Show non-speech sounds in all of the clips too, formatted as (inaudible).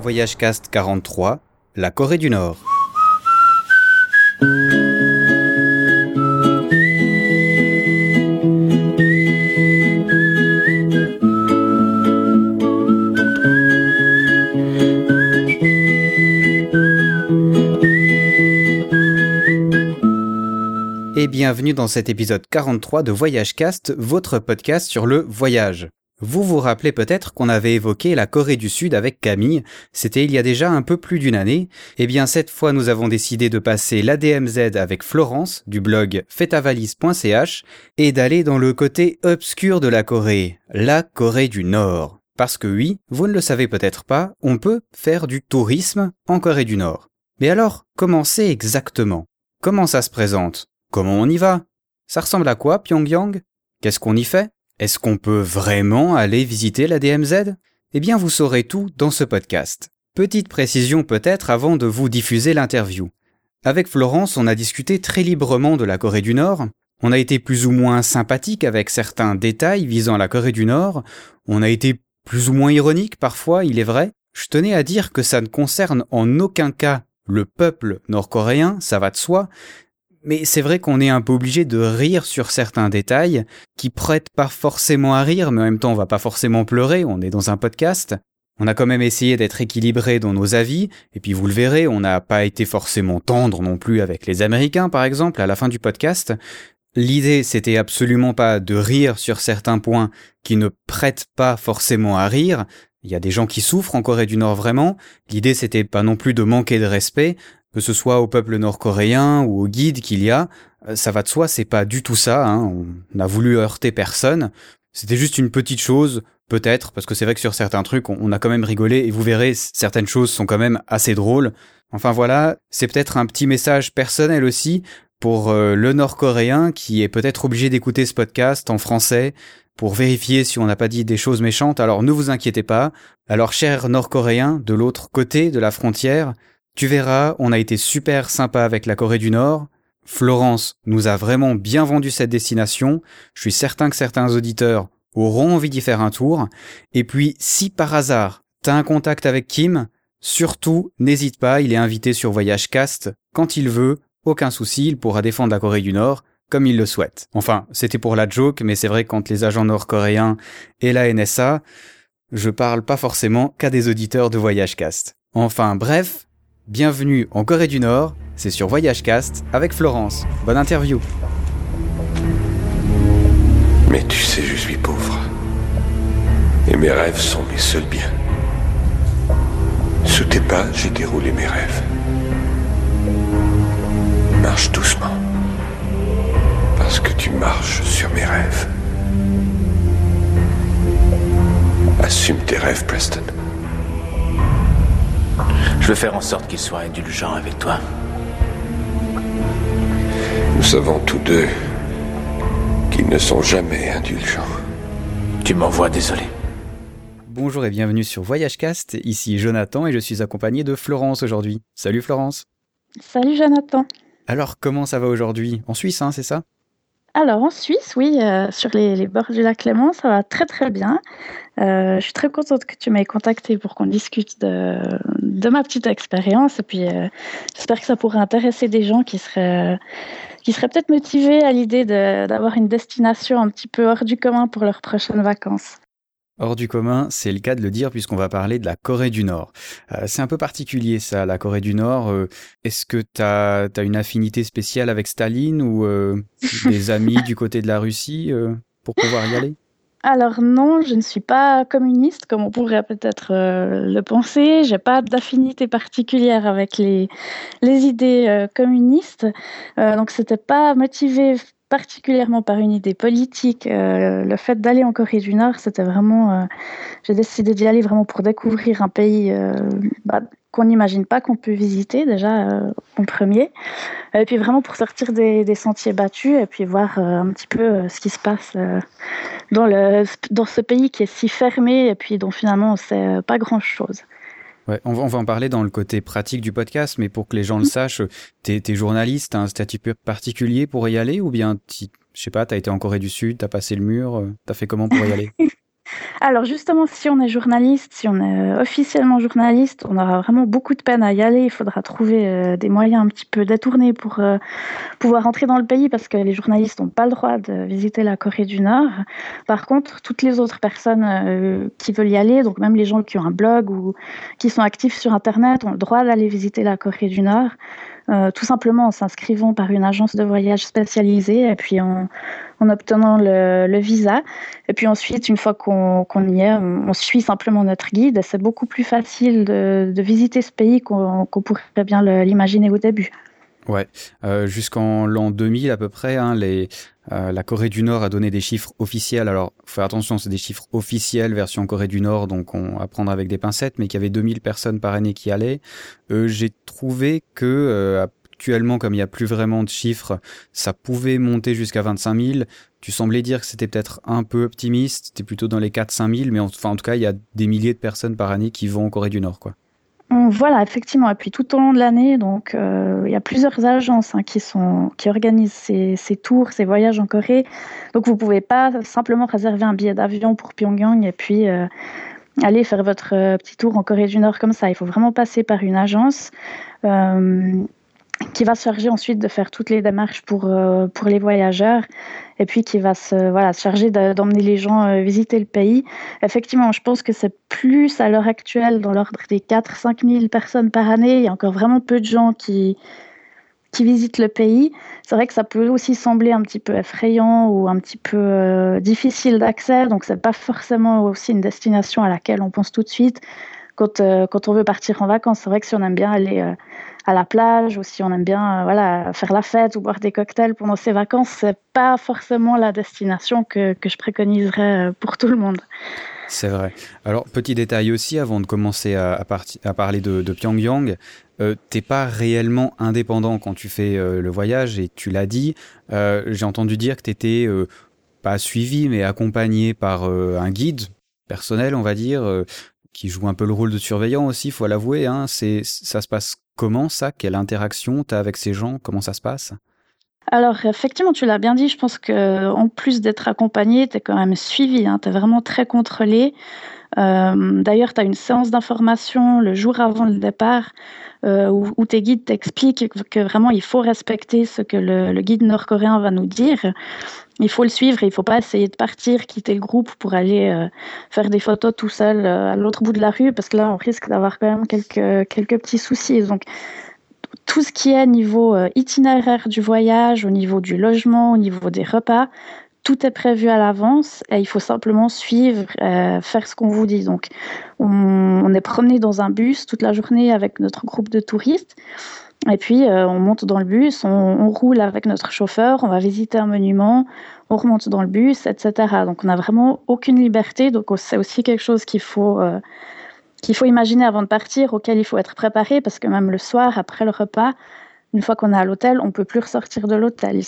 Voyage Cast 43, la Corée du Nord. Et bienvenue dans cet épisode 43 de Voyage Cast, votre podcast sur le voyage. Vous vous rappelez peut-être qu'on avait évoqué la Corée du Sud avec Camille, c'était il y a déjà un peu plus d'une année. Eh bien cette fois nous avons décidé de passer l'ADMZ avec Florence du blog fetavalise.ch et d'aller dans le côté obscur de la Corée, la Corée du Nord. Parce que oui, vous ne le savez peut-être pas, on peut faire du tourisme en Corée du Nord. Mais alors, comment c'est exactement? Comment ça se présente? Comment on y va? Ça ressemble à quoi Pyongyang? Qu'est-ce qu'on y fait? Est-ce qu'on peut vraiment aller visiter la DMZ Eh bien vous saurez tout dans ce podcast. Petite précision peut-être avant de vous diffuser l'interview. Avec Florence, on a discuté très librement de la Corée du Nord. On a été plus ou moins sympathique avec certains détails visant la Corée du Nord. On a été plus ou moins ironique parfois, il est vrai. Je tenais à dire que ça ne concerne en aucun cas le peuple nord-coréen, ça va de soi, mais c'est vrai qu'on est un peu obligé de rire sur certains détails qui prêtent pas forcément à rire, mais en même temps on va pas forcément pleurer, on est dans un podcast. On a quand même essayé d'être équilibré dans nos avis, et puis vous le verrez, on n'a pas été forcément tendre non plus avec les Américains par exemple à la fin du podcast. L'idée c'était absolument pas de rire sur certains points qui ne prêtent pas forcément à rire, il y a des gens qui souffrent en Corée du Nord vraiment. L'idée c'était pas non plus de manquer de respect, que ce soit au peuple nord-coréen ou au guide qu'il y a, euh, ça va de soi, c'est pas du tout ça, hein. on a voulu heurter personne, c'était juste une petite chose, peut-être, parce que c'est vrai que sur certains trucs, on, a quand même rigolé, et vous verrez, certaines choses sont quand même assez drôles. Enfin voilà, c'est peut-être un petit message personnel aussi pour euh, le nord-coréen qui est peut-être obligé d'écouter ce podcast en français pour vérifier si on n'a pas dit des choses méchantes, alors ne vous inquiétez pas. Alors cher nord-coréen, de l'autre côté de la frontière, tu verras, on a été super sympa avec la Corée du Nord. Florence nous a vraiment bien vendu cette destination. Je suis certain que certains auditeurs auront envie d'y faire un tour. Et puis, si par hasard, t'as un contact avec Kim, surtout, n'hésite pas, il est invité sur Voyage Cast quand il veut. Aucun souci, il pourra défendre la Corée du Nord comme il le souhaite. Enfin, c'était pour la joke, mais c'est vrai que quand les agents nord-coréens et la NSA, je parle pas forcément qu'à des auditeurs de Voyage Cast. Enfin, bref, Bienvenue en Corée du Nord, c'est sur Voyage Cast avec Florence. Bonne interview. Mais tu sais, je suis pauvre. Et mes rêves sont mes seuls biens. Sous tes pas, j'ai déroulé mes rêves. Marche doucement. Parce que tu marches sur mes rêves. Assume tes rêves, Preston. Je veux faire en sorte qu'il soit indulgent avec toi. Nous savons tous deux qu'ils ne sont jamais indulgents. Tu m'envoies désolé. Bonjour et bienvenue sur Voyage Cast. Ici Jonathan et je suis accompagné de Florence aujourd'hui. Salut Florence. Salut Jonathan. Alors comment ça va aujourd'hui? En Suisse, hein, c'est ça? Alors en Suisse, oui, euh, sur les, les, bords du lac Clément, ça va très très bien. Euh, je suis très contente que tu m'aies contacté pour qu'on discute de, de, ma petite expérience. Et puis euh, j'espère que ça pourrait intéresser des gens qui seraient, qui seraient peut-être motivés à l'idée d'avoir une destination un petit peu hors du commun pour leurs prochaines vacances. Hors du commun, c'est le cas de le dire puisqu'on va parler de la Corée du Nord. Euh, c'est un peu particulier ça, la Corée du Nord. Euh, est-ce que tu as, une affinité spéciale avec Staline ou euh, (laughs) des amis du côté de la Russie pour pouvoir y aller? Alors non, je ne suis pas communiste comme on pourrait peut-être le penser. J'ai pas d'affinité particulière avec les, idées communistes. donc c'était pas motivé particulièrement par une idée politique. Euh, le fait d'aller en Corée du Nord, c'était vraiment. Euh, j'ai décidé d'y aller vraiment pour découvrir un pays euh, bah, qu'on n'imagine pas qu'on peut visiter déjà en premier. Et puis vraiment pour sortir des, des sentiers battus et puis voir un petit peu ce qui se passe dans, le, dans ce pays qui est si fermé et puis dont finalement on ne sait pas grand-chose. Ouais, on, va, on va en parler dans le côté pratique du podcast, mais pour que les gens le sachent, t'es es journaliste, t'as un statut particulier pour y aller ou bien, je sais pas, t'as été en Corée du Sud, t'as passé le mur, euh, t'as fait comment pour y aller? (laughs) Alors justement, si on est journaliste, si on est euh, officiellement journaliste, on aura vraiment beaucoup de peine à y aller. Il faudra trouver euh, des moyens un petit peu détournés pour euh, pouvoir entrer dans le pays parce que les journalistes n'ont pas le droit de visiter la Corée du Nord. Par contre, toutes les autres personnes qui veulent y aller, donc même les gens qui ont un blog ou qui sont actifs sur Internet, ont le droit d'aller visiter la Corée du Nord. Euh, tout simplement en s'inscrivant par une agence de voyage spécialisée et puis en, obtenant le, visa. Et puis ensuite, une fois qu'on y est, on, suit simplement notre guide. C'est beaucoup plus facile de, visiter ce pays qu'on pourrait bien l'imaginer au début. Ouais, euh, jusqu'en l'an 2000 à peu près, hein, les, euh, la Corée du Nord a donné des chiffres officiels. Alors, faut faire attention, c'est des chiffres officiels version Corée du Nord, donc on va prendre avec des pincettes, mais qu'il y avait 2000 personnes par année qui allaient. Euh, J'ai trouvé que euh, actuellement, comme il n'y a plus vraiment de chiffres, ça pouvait monter jusqu'à 25 000. Tu semblais dire que c'était peut-être un peu optimiste, c'était plutôt dans les 4-5 000, mais enfin, en tout cas, il y a des milliers de personnes par année qui vont en Corée du Nord, quoi. Voilà, effectivement. Et puis tout au long de l'année, donc euh, il y a plusieurs agences hein, qui organisent ces, tours, ces voyages en Corée. Donc vous pouvez pas simplement réserver un billet d'avion pour Pyongyang et puis euh, aller faire votre euh, petit tour en Corée du Nord comme ça. Il faut vraiment passer par une agence qui va se charger ensuite de faire toutes les démarches pour, euh, pour les voyageurs et puis qui va se, voilà, charger d'emmener les gens euh, visiter le pays. Effectivement, je pense que c'est plus à l'heure actuelle dans l'ordre des 4-5 000 personnes par année. Il y a encore vraiment peu de gens qui, qui visitent le pays. C'est vrai que ça peut aussi sembler un petit peu effrayant ou un petit peu euh, difficile d'accès, donc c'est pas forcément aussi une destination à laquelle on pense tout de suite. Quand, quand on veut partir en vacances, c'est vrai que si on aime bien aller à la plage ou si on aime bien euh, voilà, faire la fête ou boire des cocktails pendant ses vacances, c'est pas forcément la destination que, je préconiserais euh, pour tout le monde. C'est vrai. Alors, petit détail aussi, avant de commencer à, parler de, Pyongyang, euh, t'es pas réellement indépendant quand tu fais euh, le voyage et tu l'as dit. J'ai entendu dire que tu étais pas suivi mais accompagné par un guide personnel, on va dire, qui joue un peu le rôle de surveillant aussi, faut l'avouer. Hein. C'est, ça se passe comment ça? Quelle interaction tu as avec ces gens? Comment ça se passe? Alors effectivement, tu l'as bien dit, je pense que en plus d'être accompagné, tu es quand même suivi, hein, tu es vraiment très contrôlé. Euh, d'ailleurs, tu as une séance d'information le jour avant le départ euh, où, tes guides t'expliquent que vraiment il faut respecter ce que le, guide nord-coréen va nous dire. Il faut le suivre et il ne faut pas essayer de partir, quitter le groupe pour aller euh, faire des photos tout seul à l'autre bout de la rue parce que là on risque d'avoir quand même quelques, quelques petits soucis. Donc tout ce qui est niveau itinéraire du voyage, au niveau du logement, au niveau des repas, tout est prévu à l'avance et il faut simplement suivre, euh, faire ce qu'on vous dit. Donc, on, est promené dans un bus toute la journée avec notre groupe de touristes. Et puis, euh, on monte dans le bus, on, roule avec notre chauffeur, on va visiter un monument, on remonte dans le bus, etc. Donc, on n'a vraiment aucune liberté. Donc, c'est aussi quelque chose qu'il faut, euh, qu'il faut imaginer avant de partir, auquel il faut être préparé, parce que même le soir, après le repas, une fois qu'on est à l'hôtel, on peut plus ressortir de l'hôtel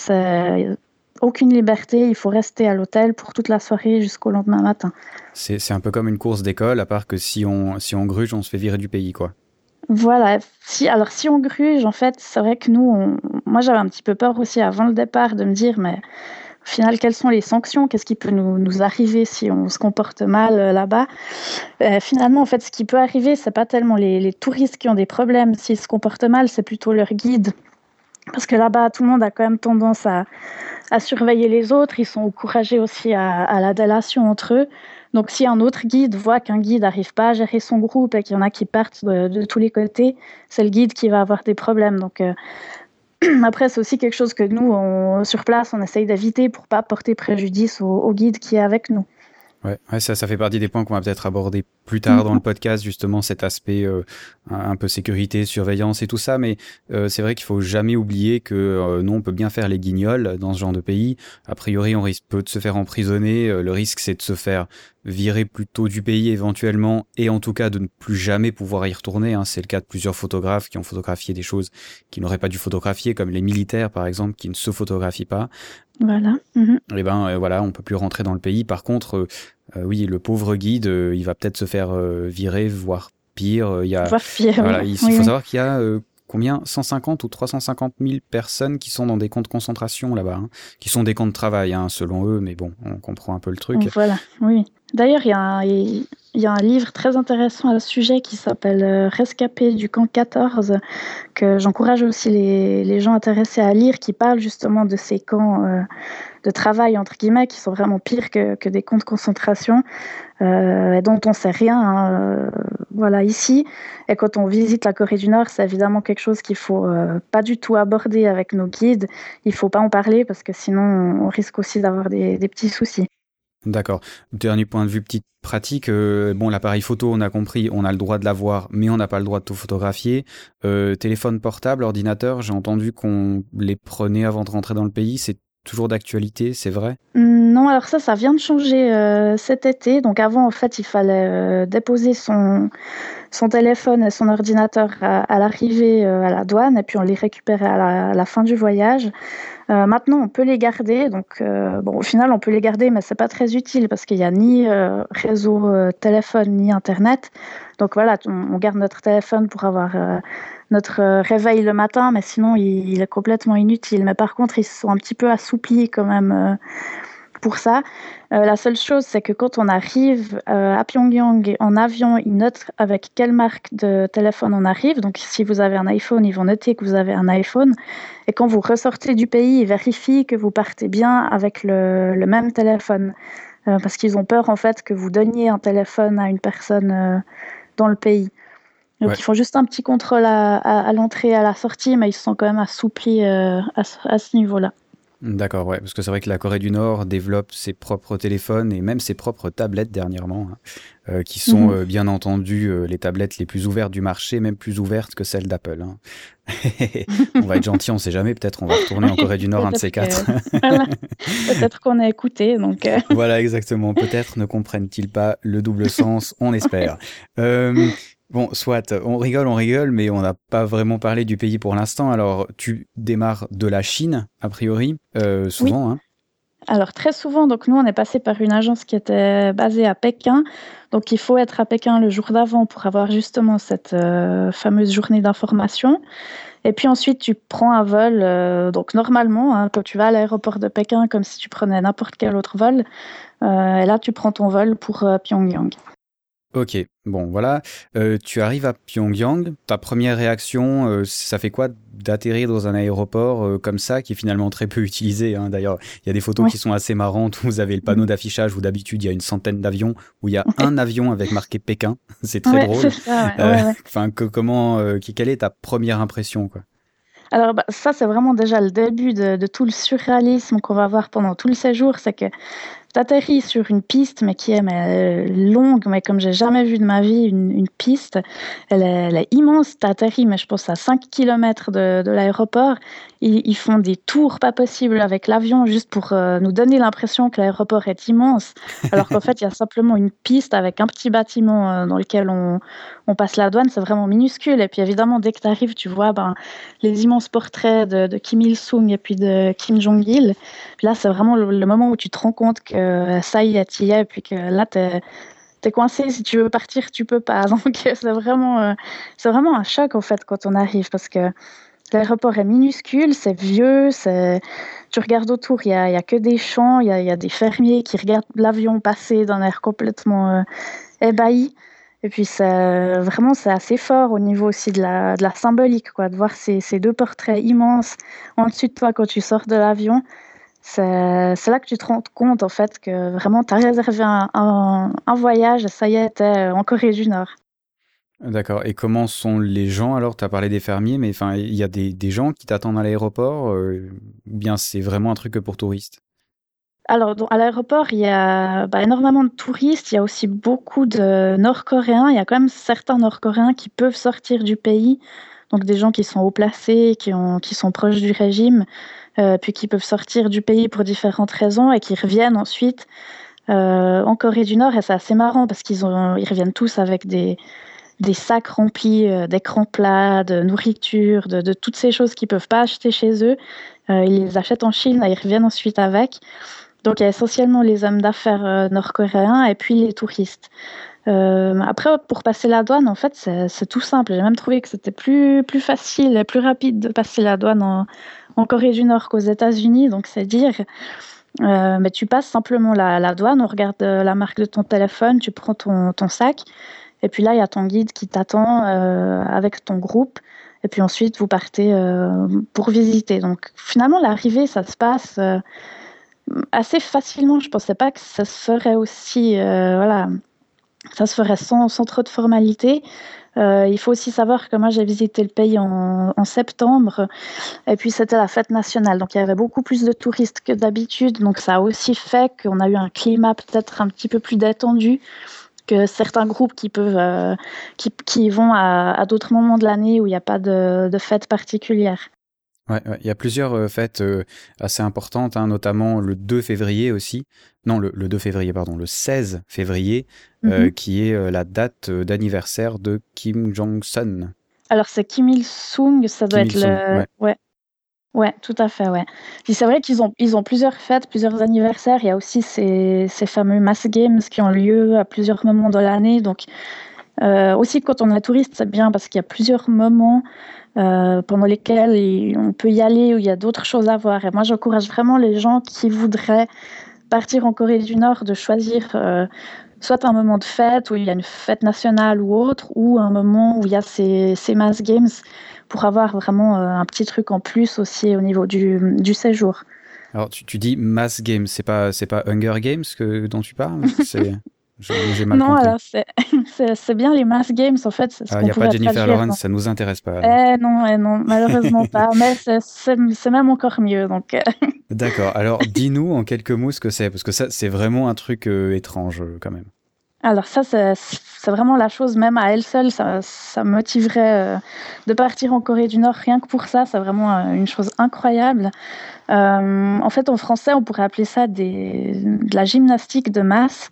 aucune liberté, il faut rester à l'hôtel pour toute la soirée jusqu'au lendemain matin. C'est un peu comme une course d'école, à part que si on, si on gruge, on se fait virer du pays, quoi. Voilà. Si, alors, si on gruge, en fait, c'est vrai que nous, moi, j'avais un petit peu peur aussi avant le départ de me dire, mais au final, quelles sont les sanctions? Qu'est-ce qui peut nous, nous, arriver si on se comporte mal euh, là-bas? Euh, Finalement, en fait, ce qui peut arriver, c'est pas tellement les, les touristes qui ont des problèmes s'ils se comportent mal, c'est plutôt leur guide. Parce que là-bas, tout le monde a quand même tendance à, à surveiller les autres. Ils sont encouragés aussi à, à la délation entre eux. Donc, si un autre guide voit qu'un guide n'arrive pas à gérer son groupe et qu'il y en a qui partent de, tous les côtés, c'est le guide qui va avoir des problèmes. Donc, euh, (clears throat) après, c'est aussi quelque chose que nous, on, sur place, on essaye d'éviter pour pas porter préjudice au, au guide qui est avec nous. Ouais, ouais, ça, ça fait partie des points qu'on va peut-être aborder plus tard dans le podcast, justement cet aspect euh, un peu sécurité, surveillance et tout ça. Mais euh, c'est vrai qu'il faut jamais oublier que euh, nous, on peut bien faire les guignols dans ce genre de pays. A priori, on risque peu de se faire emprisonner. le risque, c'est de se faire virer plutôt du pays éventuellement, et en tout cas de ne plus jamais pouvoir y retourner. Hein. C'est le cas de plusieurs photographes qui ont photographié des choses qui n'auraient pas dû photographier, comme les militaires par exemple, qui ne se photographient pas. Voilà. Mhm. Et eh ben voilà, on peut plus rentrer dans le pays. Par contre, oui, le pauvre guide, il va peut-être se faire euh, virer, voire pire. Il y a, il, faut savoir qu'il y a combien? 150 ou 350 000 personnes qui sont dans des camps de concentration là-bas, hein, qui sont des camps de travail hein, selon eux, mais bon, on comprend un peu le truc. Voilà, oui. D'ailleurs, il y, a un- livre très intéressant à ce sujet qui s'appelle euh, Rescapé du camp 14, que j'encourage aussi les, les gens intéressés à lire, qui parle justement de ces camps euh, de travail, entre guillemets, qui sont vraiment pires que, que des camps de concentration, euh, et dont on sait rien. hein, euh, voilà, ici. Et quand on visite la Corée du Nord, c'est évidemment quelque chose qu'il faut euh, pas du tout aborder avec nos guides. Il faut pas en parler parce que sinon on risque aussi d'avoir des, des petits soucis. D'accord. Dernier point de vue, petite pratique. bon, l'appareil photo, on a compris, on a le droit de l'avoir, mais on n'a pas le droit de tout photographier. Téléphone portable, ordinateur, j'ai entendu qu'on les prenait avant de rentrer dans le pays. C'est toujours d'actualité, c'est vrai? Non, alors ça, ça vient de changer euh, cet été. Donc avant, en fait, il fallait euh, déposer son, son téléphone et son ordinateur à, l'arrivée euh, à la douane et puis on les récupérait à la fin du voyage. Euh, maintenant, on peut les garder. Donc, euh, bon, au final, on peut les garder, mais c'est pas très utile parce qu'il n'y a ni euh, réseau téléphone ni internet. Donc voilà, on, garde notre téléphone pour avoir notre réveil le matin, mais sinon, il, est complètement inutile. Mais par contre, ils se sont un petit peu assouplis quand même pour ça. Euh, la seule chose, c'est que quand on arrive euh, à Pyongyang en avion, ils notent avec quelle marque de téléphone on arrive. Donc, si vous avez un iPhone, ils vont noter que vous avez un iPhone. Et quand vous ressortez du pays, ils vérifient que vous partez bien avec le, le même téléphone. Euh, parce qu'ils ont peur, en fait, que vous donniez un téléphone à une personne dans le pays. Donc, Ouais. ils font juste un petit contrôle à, à- à l'entrée et à la sortie, mais ils se sont quand même assouplis euh, à ce niveau-là. D'accord, ouais, parce que c'est vrai que la Corée du Nord développe ses propres téléphones et même ses propres tablettes dernièrement, hein, euh, qui sont Mhm. euh, bien entendu euh, les tablettes les plus ouvertes du marché, même plus ouvertes que celles d'Apple. hein. (laughs) on va être gentil, on sait jamais, peut-être on va retourner en (laughs) Corée du Nord un de ces quatre. que- (laughs) voilà. Peut-être qu'on a écouté, donc voilà, exactement. Peut-être ne comprennent-ils pas le double sens, on espère. Bon, soit, on rigole, on rigole, mais on n'a pas vraiment parlé du pays pour l'instant. Alors, tu démarres de la Chine, a priori, euh, souvent, hein. Alors très souvent, donc nous on est passé par une agence qui était basée à Pékin, donc il faut être à Pékin le jour d'avant pour avoir justement cette euh, fameuse journée d'information. Et puis ensuite tu prends un vol, euh, donc normalement hein, quand tu vas à l'aéroport de Pékin comme si tu prenais n'importe quel autre vol, euh, et là tu prends ton vol pour Pyongyang. Ok, bon, voilà. Euh, tu arrives à Pyongyang. Ta première réaction, euh, ça fait quoi d'atterrir dans un aéroport euh, comme ça, qui est finalement très peu utilisé hein? D'ailleurs, il y a des photos qui sont assez marrantes où vous avez le panneau d'affichage où d'habitude il y a une centaine d'avions, où il y a un avion avec marqué Pékin. (laughs) C'est très Ouais, drôle. Enfin, que, comment, quelle est ta première impression, quoi? Alors bah, ça, c'est vraiment déjà le début de, de tout le surréalisme qu'on va voir pendant tout le séjour. C'est que tu atterris sur une piste, mais qui est euh, longue, mais comme j'ai jamais vu de ma vie une, piste. Elle est, elle est immense. Tu atterris, mais je pense à 5 km de l'aéroport. Ils, ils font des tours pas possibles avec l'avion juste pour euh, nous donner l'impression que l'aéroport est immense, alors qu'en (laughs) fait, il y a simplement une piste avec un petit bâtiment euh, dans lequel on, on passe la douane. C'est vraiment minuscule. Et puis évidemment, dès que tu arrives, tu vois ben, les immenses portraits de, de Kim Il-sung et puis de Kim Jong-il. Puis là, c'est vraiment le, le moment où tu te rends compte que euh, ça y est, y es, et puis que là, tu es, coincé. Si tu veux partir, tu peux pas. (laughs) Donc, c'est vraiment, euh, c'est vraiment un choc, en fait, quand on arrive, parce que l'aéroport est minuscule, c'est vieux, c'est... tu regardes autour, il n'y a, y a que des champs, il y a, des fermiers qui regardent l'avion passer d'un air complètement euh, ébahi. Et puis c'est vraiment c'est assez fort au niveau aussi de la, de la symbolique, quoi, de voir ces, deux portraits immenses en dessus de toi quand tu sors de l'avion. C'est là que tu te rends compte en fait que vraiment tu as réservé un, voyage ça y est, t'es en Corée du Nord. D'accord. Et comment sont les gens alors? Tu as parlé des fermiers, mais enfin, il y a des, des gens qui t'attendent à l'aéroport euh, ou bien c'est vraiment un truc que pour touristes? Alors, à l'aéroport, il y a bah, énormément de touristes. Il y a aussi beaucoup de Nord-Coréens. Il y a quand même certains Nord-Coréens qui peuvent sortir du pays. Donc, des gens qui sont haut placés, qui, ont, qui sont proches du régime, euh, puis qui peuvent sortir du pays pour différentes raisons et qui reviennent ensuite euh, en Corée du Nord. Et c'est assez marrant parce qu'ils ils reviennent tous avec des, des sacs remplis euh, d'écrans plats, de nourriture, de, toutes ces choses qu'ils ne peuvent pas acheter chez eux. Euh, ils les achètent en Chine ils reviennent ensuite avec. Donc il y a essentiellement les hommes d'affaires nord-coréens et puis les touristes. après, pour passer la douane, en fait, c'est tout simple. J'ai même trouvé que c'était plus, plus facile et plus rapide de passer la douane en, en Corée du Nord qu'aux États-Unis. Donc c'est dire. mais tu passes simplement la, la, douane, on regarde la marque de ton téléphone, tu prends ton, ton sac, et puis là, il y a ton guide qui t'attend euh, avec ton groupe. Et puis ensuite, vous partez euh, pour visiter. Donc finalement, l'arrivée, ça se passe euh, assez facilement. Je ne pensais pas que ça se ferait aussi. voilà, ça se ferait sans, trop de formalités. il faut aussi savoir que moi j'ai visité le pays en septembre et puis c'était la fête nationale donc il y avait beaucoup plus de touristes que d'habitude donc ça a aussi fait qu'on a eu un climat peut-être un petit peu plus détendu que certains groupes qui peuvent euh, qui, qui, vont à, d'autres moments de l'année où il n'y a pas de, de fête particulière. Ouais, il y a plusieurs euh, fêtes euh, assez importantes, hein, notamment le 2 février aussi. Non, le, 2 février, pardon, le 16 février, mhm. qui est la date d'anniversaire de Kim Jong-sun. Alors c'est Kim Il-sung, ça doit être le. ouais. Ouais, tout à fait, ouais. c'est vrai qu'ils ont, ils ont plusieurs fêtes, plusieurs anniversaires. Il y a aussi ces, ces fameux mass games qui ont lieu à plusieurs moments de l'année. Donc, euh, aussi quand on est touriste, c'est bien parce qu'il y a plusieurs moments euh, pendant lesquels on peut y aller où il y a d'autres choses à voir. Et moi, j'encourage vraiment les gens qui voudraient partir en Corée du Nord de choisir euh, soit un moment de fête où il y a une fête nationale ou autre, ou un moment où il y a ces, ces mass games pour avoir vraiment euh, un petit truc en plus aussi au niveau du, du séjour. Alors tu, tu, dis mass games, c'est pas c'est pas Hunger Games que dont tu parles (laughs) mal non, alors (laughs) c'est bien les mass games en fait. Il n'y ah, a pas Jennifer Lawrence, ça nous intéresse pas. Eh, non, eh, non, malheureusement (laughs) pas. Mais c'est même encore mieux. donc. Euh. D'accord. Alors dis-nous en quelques mots ce que c'est, parce que ça c'est vraiment un truc euh, étrange quand même. Alors ça, c'est vraiment la chose, même à elle seule, ça, ça motiverait euh, de partir en Corée du Nord, rien que pour ça, c'est vraiment euh, une chose incroyable. Euh, en fait, en français, on pourrait appeler ça des, de la gymnastique de masse.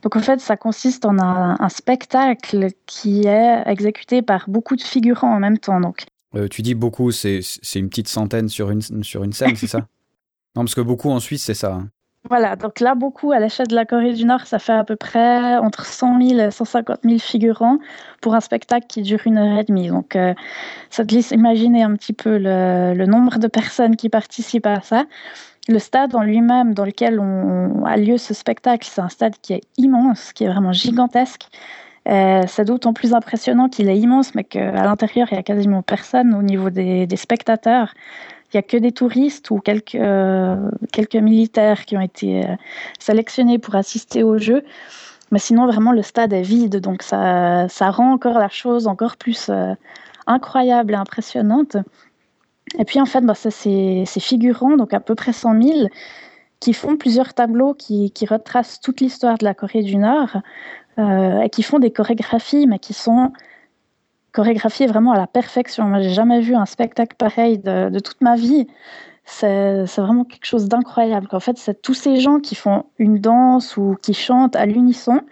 Donc en fait, ça consiste en un, un spectacle qui est exécuté par beaucoup de figurants en même temps. Donc. tu dis beaucoup, c'est une petite centaine sur une, sur une scène, c'est ça? (laughs) Non, parce que beaucoup en Suisse, c'est ça. Hein. Voilà, donc là, beaucoup à l'échelle de la Corée du Nord, ça fait à peu près entre 100 000 et 150 000 figurants pour un spectacle qui dure une heure et demie. Donc, euh, ça te laisse imaginer un petit peu le, nombre de personnes qui participent à ça. Le stade en lui-même dans lequel on, a lieu ce spectacle, c'est un stade qui est immense, qui est vraiment gigantesque. Euh, c'est d'autant plus impressionnant qu'il est immense, mais qu'à l'intérieur, il n'y a quasiment personne au niveau des spectateurs. Il n'y a que des touristes ou quelques, euh, quelques militaires qui ont été euh, sélectionnés pour assister au jeu. Mais sinon, vraiment, le stade est vide. Donc, ça, ça rend encore la chose encore plus euh, incroyable et impressionnante. Et puis, en fait, bah, c'est ces figurants, donc à peu près 100 000, qui font plusieurs tableaux qui, qui retracent toute l'histoire de la Corée du Nord et qui font des chorégraphies, mais qui sont chorégraphié vraiment à la perfection. J'ai jamais vu un spectacle pareil de, toute ma vie. C'est vraiment quelque chose d'incroyable. En fait, c'est tous ces gens qui font une danse ou qui chantent à l'unisson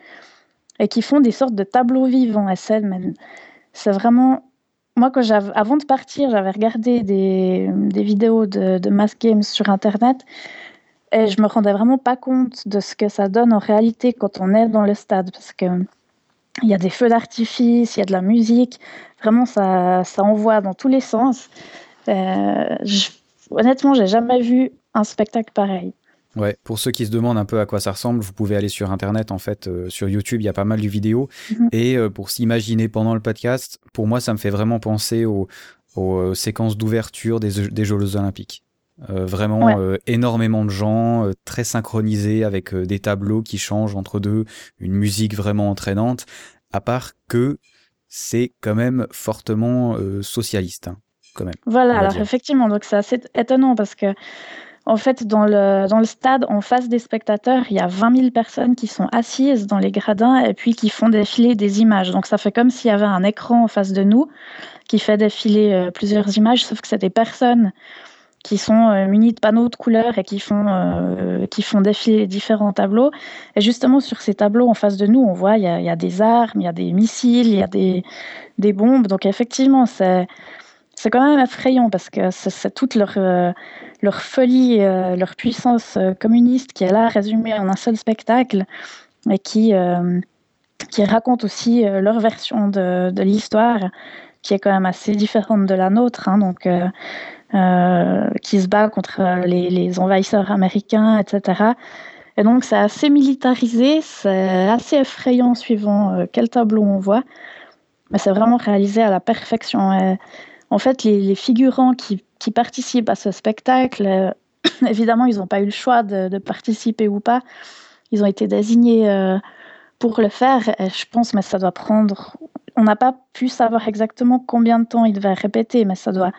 et qui font des sortes de tableaux vivants. Et c'est vraiment. Moi, quand avant de partir, j'avais regardé des, vidéos de, de Mass Games sur Internet et je me rendais vraiment pas compte de ce que ça donne en réalité quand on est dans le stade. Parce que il y a des feux d'artifice, il y a de la musique. Vraiment, ça, ça envoie dans tous les sens. Euh, je, honnêtement, j'ai jamais vu un spectacle pareil. Ouais, pour ceux qui se demandent un peu à quoi ça ressemble, vous pouvez aller sur internet en fait, euh, sur YouTube, il y a pas mal de vidéos. Mhm. Et euh, pour s'imaginer pendant le podcast, pour moi, ça me fait vraiment penser aux, aux séquences d'ouverture des, des Jeux Olympiques. Euh, vraiment euh, énormément de gens, euh, très synchronisés avec des tableaux qui changent entre deux, une musique vraiment entraînante, à part que c'est quand même fortement socialiste, hein, quand même. Voilà, alors effectivement, donc c'est assez étonnant parce que en fait, dans le, dans le stade, en face des spectateurs, il y a 20 000 personnes qui sont assises dans les gradins et puis qui font défiler des images. Donc ça fait comme s'il y avait un écran en face de nous qui fait défiler plusieurs images, sauf que c'est des personnes qui sont euh, munis de panneaux de couleurs et qui font, euh, qui font défiler différents tableaux. Et justement, sur ces tableaux en face de nous, on voit il y a, des armes, il y a des missiles, il y a des, des bombes. Donc effectivement, c'est c'est quand même effrayant parce que c'est toute leur, leur folie, leur puissance communiste qui est là résumée en un seul spectacle et qui, qui raconte aussi leur version de, de l'histoire qui est quand même assez différente de la nôtre. Hein, donc, euh, qui se bat contre les, envahisseurs américains, etc. Et donc c'est assez militarisé, c'est assez effrayant suivant euh, quel tableau on voit, mais c'est vraiment réalisé à la perfection. en fait, les, figurants qui, participent à ce spectacle, euh, (coughs) évidemment, ils n'ont pas eu le choix de, participer ou pas. Ils ont été désignés pour le faire. Et je pense, mais ça doit prendre on n'a pas pu savoir exactement combien de temps il devait répéter, mais ça doit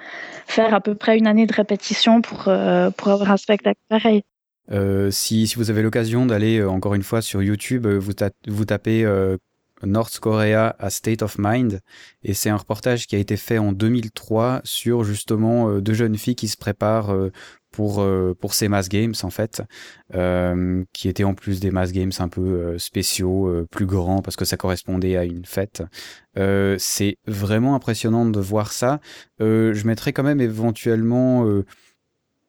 faire à peu près une année de répétition pour, euh, pour avoir un spectacle pareil. Euh, si, si, vous avez l'occasion d'aller euh, encore une fois sur YouTube, vous, vous tapez North Korea a State of Mind et c'est un reportage qui a été fait en 2003 sur justement deux jeunes filles qui se préparent pour euh, pour ces mass games en fait, euh, qui étaient en plus des mass games un peu euh, spéciaux, plus grands parce que ça correspondait à une fête. c'est vraiment impressionnant de voir ça. je mettrai quand même éventuellement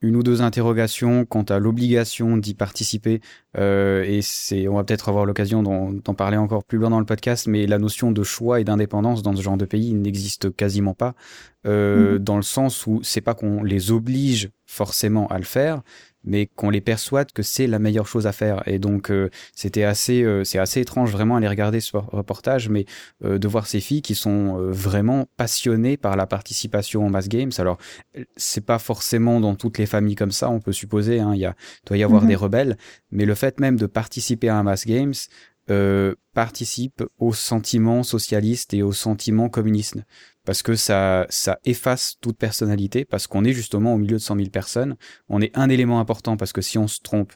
une ou deux interrogations quant à l'obligation d'y participer. Euh, et c'est, on va peut-être avoir l'occasion d'en parler encore plus loin dans le podcast, mais la notion de choix et d'indépendance dans ce genre de pays n'existe quasiment pas, euh, mhm. dans le sens où c'est pas qu'on les oblige forcément à le faire, mais qu'on les persuade que c'est la meilleure chose à faire. Et donc euh, c'était assez, euh, c'est assez étrange vraiment à les regarder ce reportage, mais euh, de voir ces filles qui sont vraiment passionnées par la participation aux mass games. Alors c'est pas forcément dans toutes les familles comme ça, on peut supposer. Hein, il y a, doit y avoir mhm. des rebelles, mais le fait même de participer à un mass games, euh, participe au sentiment socialiste et au sentiment communiste. Parce que ça, ça efface toute personnalité, parce qu'on est justement au milieu de 100 000 personnes. On est un élément important, parce que si on se trompe,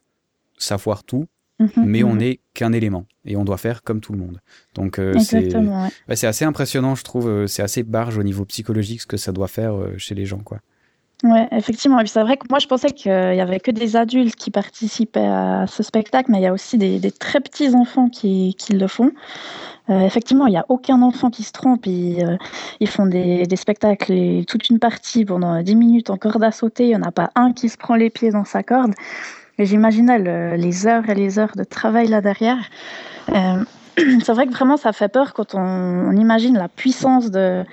ça foire tout. Mhm, mais on n'est mhm. qu'un élément et on doit faire comme tout le monde. Donc euh, c'est assez impressionnant, je trouve. Euh, c'est assez barge au niveau psychologique ce que ça doit faire euh, chez les gens, quoi. Ouais, effectivement. Et puis c'est vrai que moi, je pensais qu'il y avait que des adultes qui participaient à ce spectacle, mais il y a aussi des, très petits enfants qui, le font. Euh, effectivement, il n'y a aucun enfant qui se trompe. Ils, euh, font des, spectacles et toute une partie pendant 10 minutes en corde à sauter. Il n'y en a pas un qui se prend les pieds dans sa corde. Et j'imaginais les heures et les heures de travail là derrière. Euh, (clears throat) c'est vrai que vraiment, ça fait peur quand on imagine la puissance de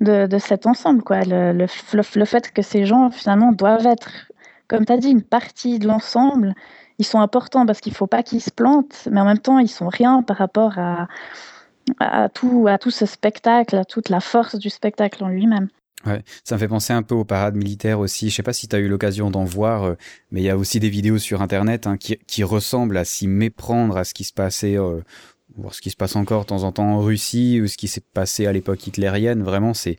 de, cet ensemble. Quoi. Le, le, fait que ces gens, finalement, doivent être, comme tu as dit, une partie de l'ensemble. Ils sont importants parce qu'il ne faut pas qu'ils se plantent, mais en même temps, ils sont rien par rapport à, à, tout, à tout ce spectacle, à toute la force du spectacle en lui-même. Ouais, ça me fait penser un peu aux parades militaires aussi. Je sais pas si tu as eu l'occasion d'en voir, euh, mais il y a aussi des vidéos sur Internet hein, qui, qui, ressemblent à s'y méprendre à ce qui se passait euh, voir ce qui se passe encore de temps en temps en Russie ou ce qui s'est passé à l'époque hitlérienne. Vraiment, c'est,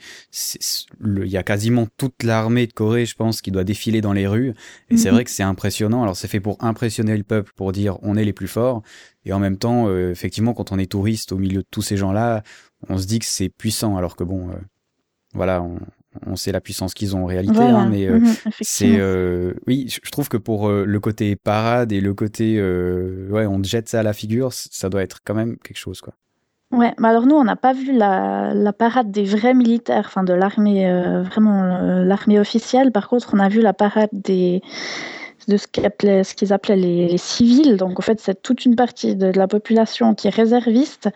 il y a quasiment toute l'armée de Corée, je pense, qui doit défiler dans les rues. Et c'est mhm. vrai que c'est impressionnant. Alors, c'est fait pour impressionner le peuple, pour dire on est les plus forts. Et en même temps, euh, effectivement, quand on est touriste au milieu de tous ces gens-là, on se dit que c'est puissant, alors que bon, euh, voilà, on, on sait la puissance qu'ils ont en réalité, hein, mais euh, mhm, c'est euh, oui, je trouve que pour euh, le côté parade et le côté ouais, on te jette ça à la figure, ça doit être quand même quelque chose quoi. Ouais, mais alors nous on n'a pas vu la, la, parade des vrais militaires, enfin de l'armée vraiment l'armée officielle. Par contre, on a vu la parade des de ce qu'ils appelaient, ce qu'ils appelaient les, les, civils. Donc en fait, c'est toute une partie de, de la population qui est réserviste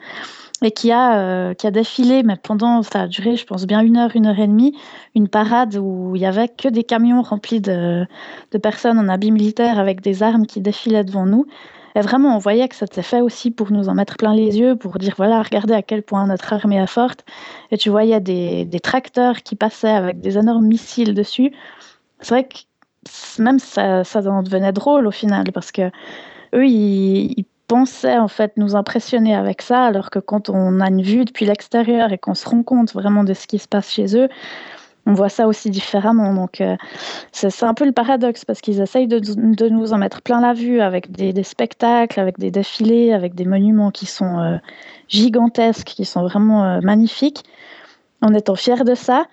et qui a, euh, qui a défilé, mais pendant, ça a duré, je pense, bien une heure, une heure et demie, une parade où il y avait que des camions remplis de, de personnes en habits militaires avec des armes qui défilaient devant nous. Et vraiment, on voyait que c'était fait aussi pour nous en mettre plein les yeux, pour dire, voilà, regardez à quel point notre armée est forte. Et tu voyais des, des tracteurs qui passaient avec des énormes missiles dessus. C'est vrai que même ça, ça en devenait drôle au final, parce que eux, ils pensaient en fait nous impressionner avec ça, alors que quand on a une vue depuis l'extérieur et qu'on se rend compte vraiment de ce qui se passe chez eux, on voit ça aussi différemment. Donc euh, c'est un peu le paradoxe parce qu'ils essayent de, nous en mettre plein la vue avec des, des, spectacles, avec des défilés, avec des monuments qui sont euh, gigantesques, qui sont vraiment euh, magnifiques, en étant fiers de ça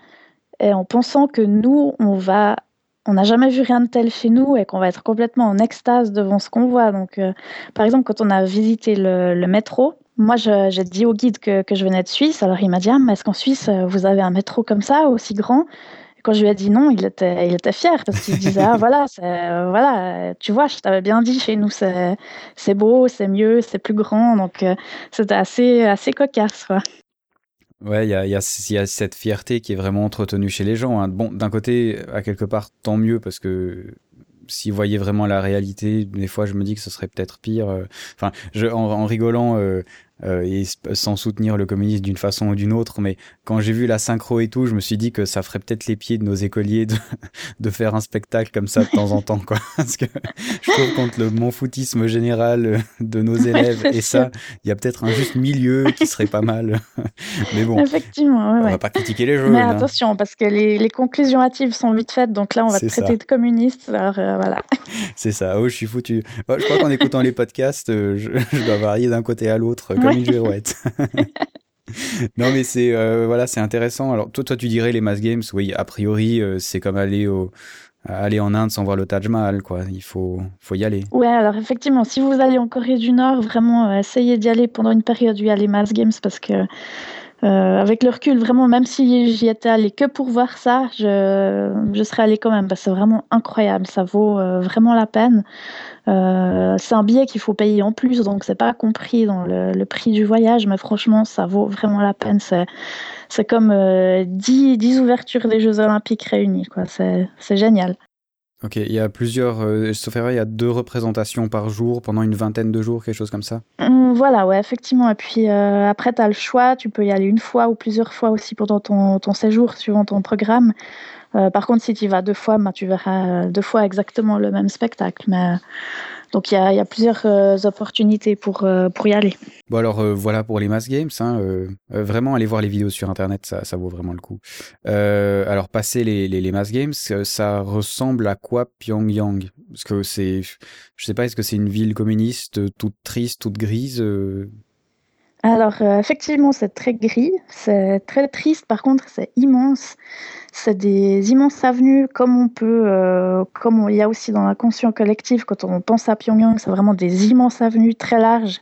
et en pensant que nous, on va on n'a jamais vu rien de tel chez nous et qu'on va être complètement en extase devant ce qu'on voit. Donc, euh, par exemple, quand on a visité le, métro, moi, j'ai dit au guide que, je venais de Suisse. Alors, il m'a dit ah, mais est-ce qu'en Suisse, vous avez un métro comme ça, aussi grand? Quand je lui ai dit non, il était, fier parce qu'il disait ah, voilà, euh, voilà, tu vois, je t'avais bien dit, chez nous c'est beau, c'est mieux, c'est plus grand, donc euh, c'était assez, assez cocasse. Quoi. Ouais, il y a, y, a, cette fierté qui est vraiment entretenue chez les gens. Hein. Bon, d'un côté, à quelque part, tant mieux parce que s'ils voyaient vraiment la réalité, des fois, je me dis que ce serait peut-être pire. Euh, enfin, en rigolant, euh, et sans soutenir le communisme d'une façon ou d'une autre. Mais quand j'ai vu la synchro et tout, je me suis dit que ça ferait peut-être les pieds de nos écoliers de, (laughs) de faire un spectacle comme ça de temps en temps, quoi. (laughs) Parce que je trouve contre le mon foutisme général de nos élèves et ça, il y a peut-être un juste milieu qui serait pas mal. (laughs) Mais bon, effectivement, on va pas critiquer les jeux. Mais hein. attention, parce que les, les, conclusions hâtives sont vite faites, donc là, on va te traiter de communiste. Alors euh, voilà. C'est ça. Oh, je suis foutu. je crois qu'en écoutant les podcasts, euh, je, je, dois varier d'un côté à l'autre (laughs) (laughs) non mais c'est euh, voilà c'est intéressant. Alors toi toi tu dirais les mass games oui a priori euh, c'est comme aller au aller en Inde sans voir le Taj Mahal quoi. Il faut faut y aller. Ouais alors effectivement si vous allez en Corée du Nord vraiment euh, essayez d'y aller pendant une période où il y a les mass games parce que avec le recul, vraiment, même si j'y étais allée que pour voir ça, je, serais allée quand même que c'est vraiment incroyable. Ça vaut vraiment la peine. Euh, c'est un billet qu'il faut payer en plus, donc c'est pas compris dans le, prix du voyage, mais franchement, ça vaut vraiment la peine. C'est comme 10, euh, 10, ouvertures des Jeux Olympiques réunies, quoi. C'est génial. Ok, il y a plusieurs, euh, sauf il y a deux représentations par jour pendant une vingtaine de jours, quelque chose comme ça mmh, Voilà, ouais, effectivement. Et puis après, tu as le choix, tu peux y aller une fois ou plusieurs fois aussi pendant ton, séjour, suivant ton programme. Euh, par contre, si tu y vas deux fois, ben, tu verras deux fois exactement le même spectacle. Mais, donc il y a, plusieurs euh, opportunités pour, euh, pour y aller. Bon alors voilà pour les Mass Games. Hein, vraiment, allez voir les vidéos sur Internet, ça, vaut vraiment le coup. alors passer les, les, les, Mass Games, ça ressemble à quoi Pyongyang? Parce que c'est, je sais pas, est-ce que c'est une ville communiste toute triste, toute grise alors, effectivement, c'est très gris, c'est très triste. Par contre, c'est immense. C'est des immenses avenues, comme on peut, euh, comme il y a aussi dans l'inconscient collectif, quand on pense à Pyongyang, c'est vraiment des immenses avenues très larges,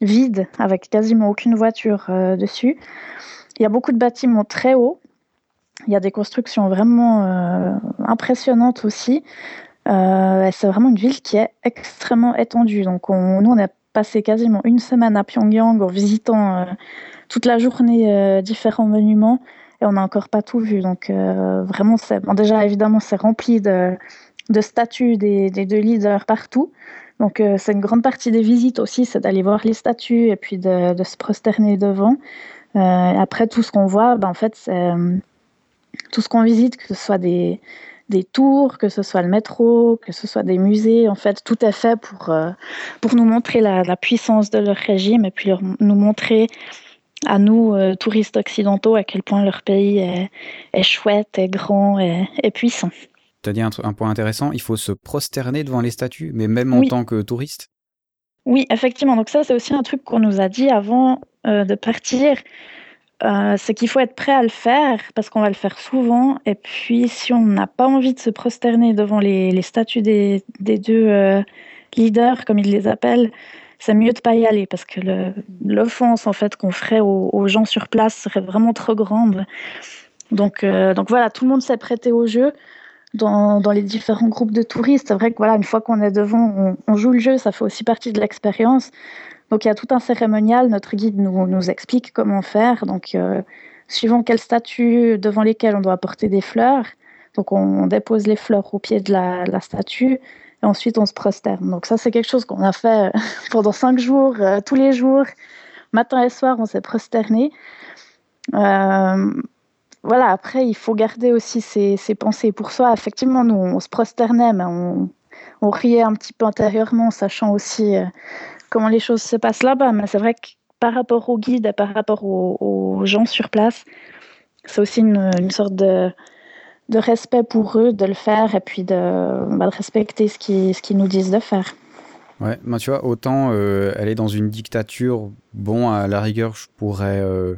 vides, avec quasiment aucune voiture euh, dessus. Il y a beaucoup de bâtiments très hauts. Il y a des constructions vraiment euh, impressionnantes aussi. c'est vraiment une ville qui est extrêmement étendue. Donc, on, nous, on a passé quasiment une semaine à Pyongyang en visitant toute la journée différents monuments et on n'a encore pas tout vu. Donc euh, vraiment, bon, déjà évidemment, c'est rempli de, de statues des, des, deux leaders partout. Donc euh, c'est une grande partie des visites aussi, c'est d'aller voir les statues et puis de, se prosterner devant. Euh, après tout ce qu'on voit, ben, en fait, c'est tout ce qu'on visite, que ce soit des, des tours, que ce soit le métro, que ce soit des musées, en fait, tout est fait pour, pour nous montrer la, la, puissance de leur régime et puis leur, nous montrer à nous, euh, touristes occidentaux, à quel point leur pays est, chouette, est grand, et est puissant. Tu as dit un, point intéressant, il faut se prosterner devant les statues, mais même en tant que touriste? Oui, effectivement. Donc ça, c'est aussi un truc qu'on nous a dit avant euh, de partir. Euh, c'est qu'il faut être prêt à le faire parce qu'on va le faire souvent. Et puis, si on n'a pas envie de se prosterner devant les, statues des, des deux leaders, comme ils les appellent, c'est mieux de pas y aller parce que l'offense en fait qu'on ferait aux, gens sur place serait vraiment trop grande. Donc, euh, donc voilà, tout le monde s'est prêté au jeu dans, dans, les différents groupes de touristes. C'est vrai que voilà, une fois qu'on est devant, on, joue le jeu, ça fait aussi partie de l'expérience. Donc il y a tout un cérémonial, notre guide nous, explique comment faire. Donc euh, suivant quel statut devant lesquels on doit apporter des fleurs, donc on, dépose les fleurs au pied de la, statue et ensuite on se prosterne. Donc ça c'est quelque chose qu'on a fait euh, (laughs) pendant cinq jours, euh, tous les jours, matin et soir, on s'est prosterné. Euh, voilà, après il faut garder aussi ses, pensées pour soi. Effectivement, nous on se prosternait, mais on riait un petit peu intérieurement, sachant aussi comment les choses se passent là-bas. Mais c'est vrai que par rapport au guide et par rapport aux, gens sur place, c'est aussi une sorte de de respect pour eux de le faire et puis de, bah, de respecter ce qu'ils ce nous disent de faire. Ouais, bah, tu vois, autant euh, elle est dans une dictature, bon, à la rigueur, je pourrais euh,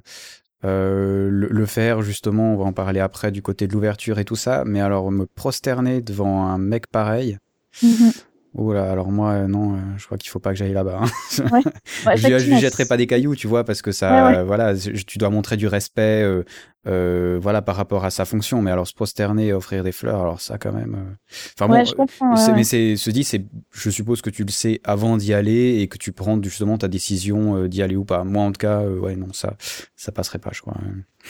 euh, le, faire, justement, on va en parler après du côté de l'ouverture et tout ça, mais alors me prosterner devant un mec pareil, mhm. Oh là, alors moi, euh, non, euh, je crois qu'il faut pas que j'aille là-bas. hein. Ouais. (laughs) Ouais, je, je lui jetterai pas des cailloux, tu vois, parce que ça, ouais. euh, voilà, je- tu dois montrer du respect, euh, voilà, par rapport à sa fonction. Mais alors se prosterner, et offrir des fleurs, alors ça, quand même. euh, Enfin bon, Ouais, je comprends. euh, ouais, mais c'est, se dit, c'est, je suppose que tu le sais avant d'y aller et que tu prends justement ta décision euh, d'y aller ou pas. Moi, en tout cas, euh, ouais, non, ça, ça passerait pas, je crois.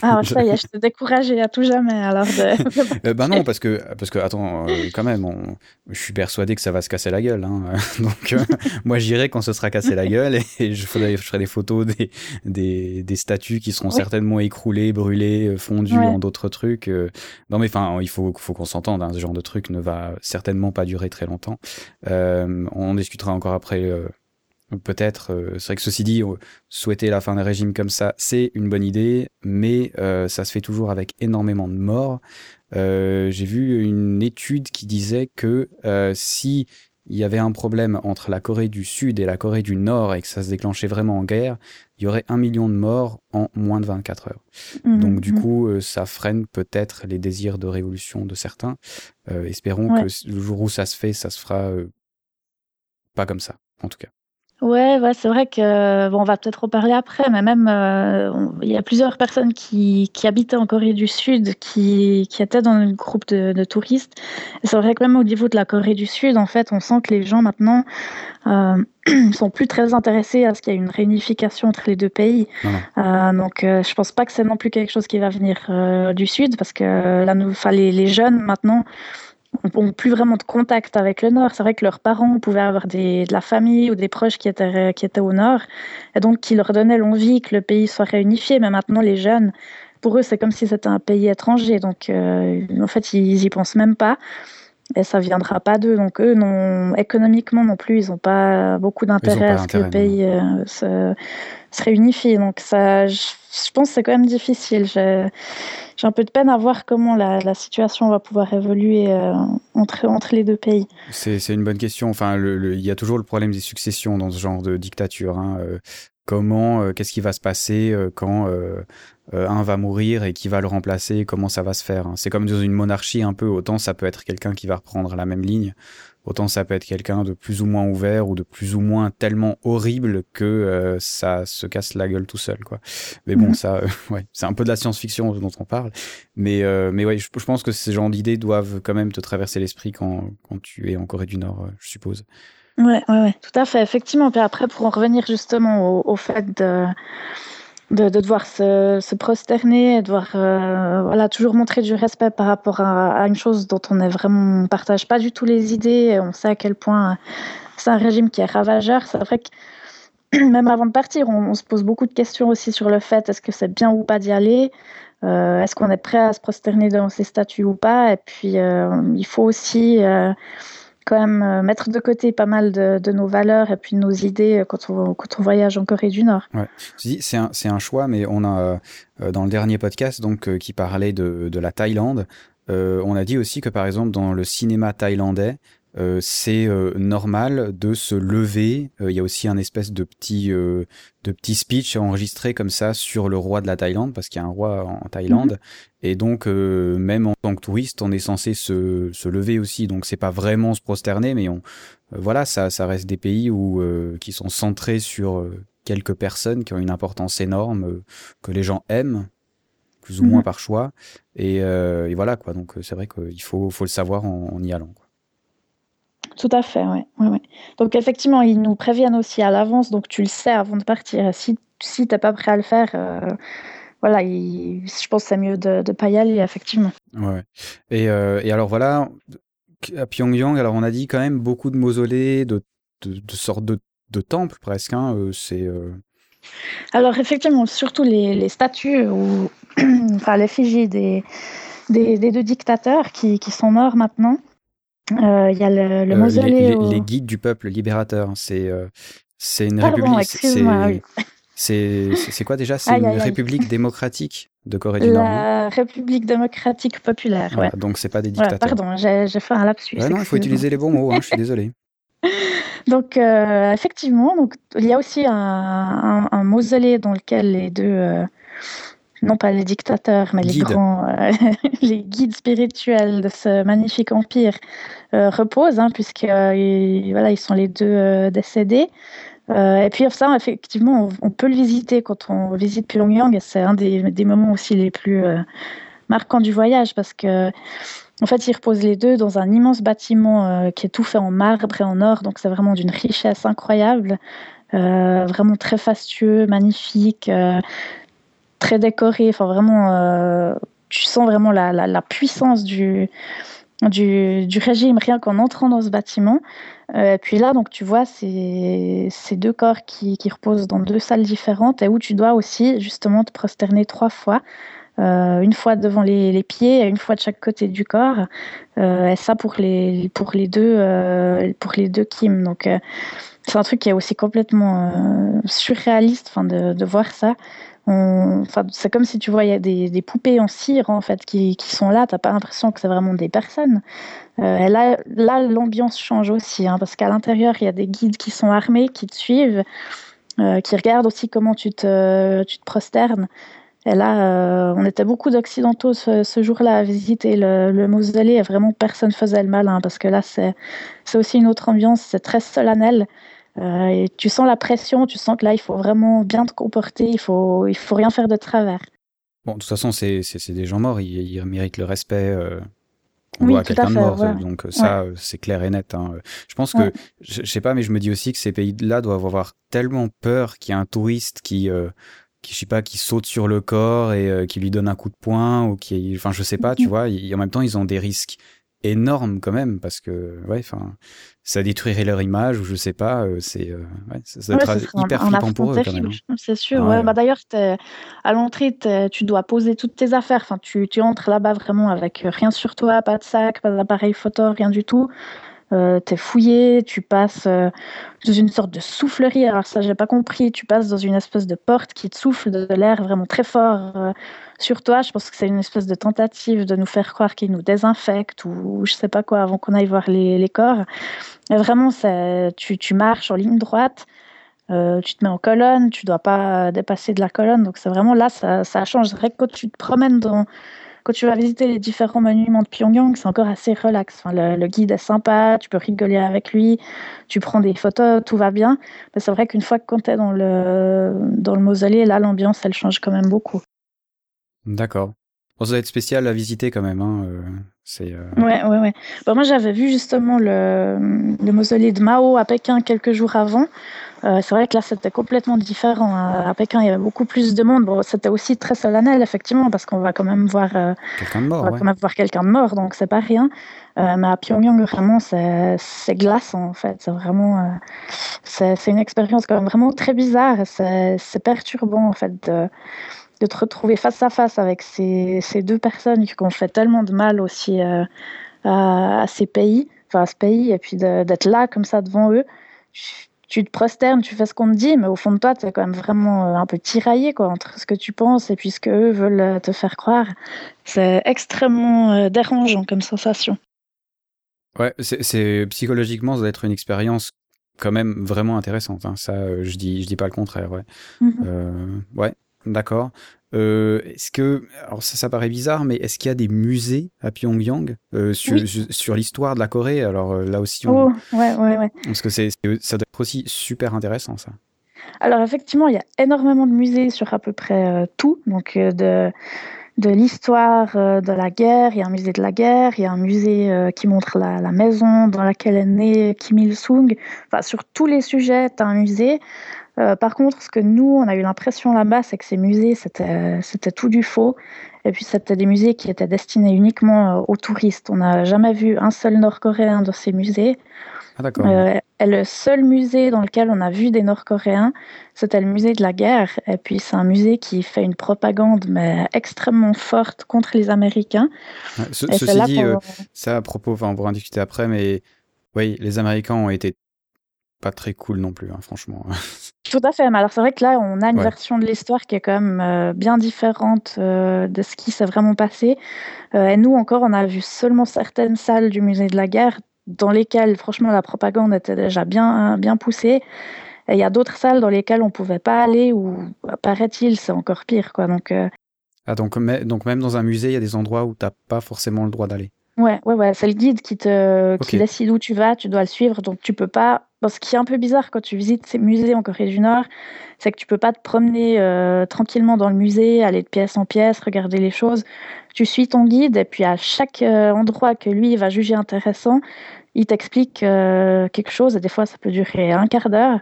Ah, (laughs) ça y est, je te décourageais à tout jamais alors de. (laughs) Bah non, parce que, parce que attends, quand même, on- je suis persuadé que ça va se casser la gueule. Hein. (laughs) Donc, moi, j'irai quand ce sera cassé la gueule et je ferai, je ferai des photos des, des, des statues qui seront Oui. certainement écroulées, brûlées, euh, Ouais. en d'autres trucs. euh. Non, mais enfin, il faut, faut qu'on s'entende. Hein. Ce genre de truc ne va certainement pas durer très longtemps. Euh, on en discutera encore après. euh, Peut-être, euh, c'est vrai que ceci dit, euh, souhaiter la fin d'un régime comme ça, c'est une bonne idée, mais ça se fait toujours avec énormément de morts. J'ai vu une étude qui disait que si il y avait un problème entre la Corée du Sud et la Corée du Nord et que ça se déclenchait vraiment en guerre, il y aurait un million de morts en moins de 24 heures. Donc du Mhm. coup, euh, ça freine peut-être les désirs de révolution de certains. Euh, espérons Ouais. que le jour où ça se fait, ça se fera euh, pas comme ça, en tout cas. Ouais, ouais, c'est vrai que bon, on va peut-être reparler après, mais même euh, il y a plusieurs personnes qui, qui habitaient en Corée du Sud qui, qui étaient dans le groupe de, de touristes. C'est vrai que même au niveau de la Corée du Sud, en fait, on sent que les gens maintenant euh, (clears throat) sont plus très intéressés à ce qu'il y ait une réunification entre les deux pays. Euh, donc, euh, je pense pas que c'est non plus quelque chose qui va venir euh, du Sud, parce que là, nous, les, les jeunes maintenant n'ont plus vraiment de contact avec le Nord. C'est vrai que leurs parents pouvaient avoir des, de la famille ou des proches qui étaient, qui étaient au Nord, et donc qui leur donnaient l'envie que le pays soit réunifié. Mais maintenant, les jeunes, pour eux, c'est comme si c'était un pays étranger. Donc, euh, en fait, ils y pensent même pas. Et ça viendra pas d'eux. Donc, eux, non, économiquement non plus, ils n'ont pas beaucoup d'intérêt à ce que le pays euh, se, se réunifie. Donc, ça, je, pense que c'est quand même difficile. J'ai un peu de peine à voir comment la, la situation va pouvoir évoluer euh, entre, entre les deux pays. C'est une bonne question. Enfin, il y a toujours le problème des successions dans ce genre de dictature. hein. Euh, comment, euh, qu'est-ce qui va se passer quand un va mourir et qui va le remplacer? Comment ça va se faire hein? C'est comme dans une monarchie un peu. Autant ça peut être quelqu'un qui va reprendre la même ligne, autant ça peut être quelqu'un de plus ou moins ouvert ou de plus ou moins tellement horrible que euh, ça se casse la gueule tout seul, quoi. Mais bon, Mhm. ça, euh, (laughs) ouais, c'est un peu de la science-fiction dont on parle. Mais, euh, mais ouais, je, je pense que ces genres d'idées doivent quand même te traverser l'esprit quand, quand tu es en Corée du Nord, euh, je suppose. Ouais, ouais, ouais, tout à fait, effectivement. Puis après, pour en revenir justement au, au fait de, de, de devoir se, se prosterner, devoir euh, voilà, toujours montrer du respect par rapport à, une chose dont on est vraiment, on partage pas du tout les idées, on sait à quel point c'est un régime qui est ravageur. C'est vrai que (clears throat) même avant de partir, on, se pose beaucoup de questions aussi sur le fait est-ce que c'est bien ou pas d'y aller? Euh, Est-ce qu'on est prêt à se prosterner devant ces statues ou pas? Et puis, euh, il faut aussi quand même euh, mettre de côté pas mal de, nos valeurs et puis nos idées euh, quand on, voyage en Corée du Nord. C'est un, choix, mais on a, euh, dans le dernier podcast, donc, qui parlait de, la Thaïlande, on a dit aussi que, par exemple, dans le cinéma thaïlandais, euh, c'est euh, normal de se lever. Euh, Il y a aussi un espèce de petit, euh, de petit speech enregistré comme ça sur le roi de la Thaïlande, parce qu'il y a un roi en Thaïlande. Et donc, euh, même en tant que touriste, on est censé se, se lever aussi. Donc, c'est pas vraiment se prosterner, mais on, voilà, ça, ça reste des pays où, euh, qui sont centrés sur quelques personnes qui ont une importance énorme, euh, que les gens aiment, plus ou moins Mhm. par choix. Et, euh, et voilà, quoi. Donc, c'est vrai qu'il faut, faut le savoir en, en y allant. Quoi. Tout à fait, ouais, ouais, ouais. Donc effectivement, ils nous préviennent aussi à l'avance, donc tu le sais avant de partir. Si, si t'es pas prêt à le faire, euh, voilà, il- je pense que c'est mieux de ne pas y aller, effectivement. Ouais. Et, euh, et alors, voilà, à Pyongyang, alors on a dit quand même beaucoup de mausolées, de, de, de sortes de, de temples presque. Hein, euh, c'est. euh, Alors effectivement, surtout les, les statues ou (clears throat) enfin l'effigie des, des, des deux dictateurs qui, qui sont morts maintenant. Euh, Il y a le, le Euh, mausolée. les, les- au- les guides du peuple libérateur. C'est euh, c'est une Pardon, république. c'est- quoi déjà? C'est une aïe, aïe. république démocratique de Corée du Nord. La République démocratique populaire. Voilà, ouais. donc c'est pas des dictateurs. pardon, j'ai fait un lapsus. Ouais, non, il faut utiliser les bons mots. Hein, je suis désolé. (laughs) Donc, euh, effectivement, donc, il y a aussi un, un- un mausolée dans lequel les deux, euh, non pas les dictateurs, mais les grands, (laughs) les guides spirituels de ce magnifique empire reposent, hein, puisque voilà, ils sont les deux décédés. et puis ça, effectivement, on, peut le visiter quand on visite Pyongyang, et c'est un des, des, moments aussi les plus marquants du voyage, parce que en fait, ils reposent les deux dans un immense bâtiment euh, qui est tout fait en marbre et en or, donc c'est vraiment d'une richesse incroyable, euh, vraiment très fastueux, magnifique, euh, très décoré. Enfin, vraiment, tu sens vraiment la, puissance du, du, régime rien qu'en entrant dans ce bâtiment. et puis là, donc tu vois ces, ces deux corps qui, qui, reposent dans deux salles différentes et où tu dois aussi justement te prosterner trois fois. Euh, une fois devant les, pieds et une fois de chaque côté du corps. Euh, et ça pour les, pour les deux, euh, pour les deux Kim. Donc, c'est un truc qui est aussi complètement surréaliste de, de, voir ça. C'est comme si tu voyais des, poupées en cire en fait qui, sont là. T'as pas l'impression que c'est vraiment des personnes. Euh, là, là l'ambiance change aussi hein, parce qu'à l'intérieur il y a des guides qui sont armés, qui te suivent, qui regardent aussi comment tu te, prosternes. Et là, euh, on était beaucoup d'Occidentaux ce, jour-là à visiter le, mausolée et vraiment personne faisait le malin parce que là, c'est aussi une autre ambiance, c'est très solennel. Euh, et tu sens la pression, tu sens que là, il faut vraiment bien te comporter, il faut, il faut rien faire de travers. Bon, de toute façon, c'est des gens morts, ils, méritent le respect. Euh, on oui, quelqu'un de mort, donc ça, c'est clair et net. Hein. Je pense que, je, je, sais pas, mais je me dis aussi que ces pays-là doivent avoir tellement peur qu'il y a un touriste qui qui je sais pas qui saute sur le corps et euh, qui lui donne un coup de poing ou qui enfin je sais pas tu vois en même temps ils ont des risques énormes quand même parce que ouais enfin ça détruirait leur image ou je sais pas euh, c'est euh, ouais, ça, être hyper flippant pour eux quand même hein. c'est sûr ouais. bah d'ailleurs à l'entrée tu dois poser toutes tes affaires enfin tu, tu entres là-bas vraiment avec rien sur toi pas de sac pas d'appareil photo rien du tout euh, t'es fouillé, tu passes euh, dans une sorte de soufflerie. Alors ça, j'ai pas compris. Tu passes dans une espèce de porte qui te souffle de, l'air vraiment très fort euh, sur toi. Je pense que c'est une espèce de tentative de nous faire croire qu'ils nous désinfectent ou, je sais pas quoi avant qu'on aille voir les, corps. Mais vraiment, tu, marches en ligne droite. tu te mets en colonne, tu dois pas dépasser de la colonne. Donc c'est vraiment là, ça, ça change. C'est vrai que quand tu te promènes dans, quand tu vas visiter les différents monuments de Pyongyang, c'est encore assez relax. Enfin, le, guide est sympa, tu peux rigoler avec lui, tu prends des photos, tout va bien. Mais c'est vrai qu'une fois que tu es dans le, dans le mausolée, là, l'ambiance, elle change quand même beaucoup. D'accord. ça doit être spécial à visiter quand même. Hein. Euh, c'est, euh, Ouais, ouais, ouais. Bah, moi, j'avais vu justement le, le mausolée de Mao à Pékin quelques jours avant. Euh, c'est vrai que là, c'était complètement différent. À Pékin, il y avait beaucoup plus de monde. Bon, c'était aussi très solennel, effectivement, parce qu'on va quand même voir euh, quelqu'un de mort. On va quand même voir quelqu'un de mort, donc c'est pas rien. Mais à Pyongyang, vraiment, c'est glaçant, en fait. C'est vraiment, c'est une expérience quand même vraiment très bizarre. C'est perturbant, en fait, de, de, te retrouver face à face avec ces, ces deux personnes qui ont fait tellement de mal aussi à, à, ces pays, enfin à ce pays, et puis d'être là comme ça devant eux tu te prosternes, tu fais ce qu'on te dit, mais au fond de toi, tu es quand même vraiment euh, un peu tiraillé quoi, entre ce que tu penses et puis ce qu'eux veulent euh, te faire croire. C'est extrêmement euh, dérangeant comme sensation. Ouais, c'est psychologiquement, ça doit être une expérience quand même vraiment intéressante. Hein. Ça, je dis, je dis pas le contraire. Ouais, mmh ouais, d'accord. Euh, est-ce que, alors ça, ça paraît bizarre, mais est-ce qu'il y a des musées à Pyongyang euh, sur, sur l'histoire de la Corée? Alors euh, là aussi, on... oh, ouais, ouais, ouais. parce que c'est, ça doit être aussi super intéressant ça. Alors effectivement, il y a énormément de musées sur à peu près tout, donc de de l'histoire de la guerre. Il y a un musée de la guerre, il y a un musée qui montre la, la, maison dans laquelle est né Kim Il-sung. Enfin, sur tous les sujets, tu as un musée. Euh, par contre, ce que nous, on a eu l'impression là-bas, c'est que ces musées, c'était tout du faux. Et puis, c'était des musées qui étaient destinés uniquement euh, aux touristes. On n'a jamais vu un seul Nord-Coréen dans ces musées. Ah, euh, et le seul musée dans lequel on a vu des Nord-Coréens, c'était le musée de la guerre. Et puis, c'est un musée qui fait une propagande, mais extrêmement forte contre les Américains. ceci dit, ça à propos, on pourra en discuter après, mais oui, les Américains ont été pas très cool non plus, hein, franchement. (laughs) Tout à fait. Mais alors, c'est vrai que là, on a une version de l'histoire qui est quand même euh, bien différente euh, de ce qui s'est vraiment passé. Euh, et nous, encore, on a vu seulement certaines salles du musée de la guerre dans lesquelles, franchement, la propagande était déjà bien, bien poussée. Et il y a d'autres salles dans lesquelles on pouvait pas aller, ou paraît-il, c'est encore pire. Quoi. Donc, Ah, donc, donc même dans un musée, il y a des endroits où tu n'as pas forcément le droit d'aller. Ouais, ouais, ouais, c'est le guide qui te qui décide où tu vas, tu dois le suivre, donc tu peux pas. ce qui est un peu bizarre quand tu visites ces musées en Corée du Nord, c'est que tu peux pas te promener euh, tranquillement dans le musée, aller de pièce en pièce, regarder les choses. Tu suis ton guide et puis à chaque euh, endroit que lui va juger intéressant, il t'explique euh, quelque chose et des fois ça peut durer un quart d'heure.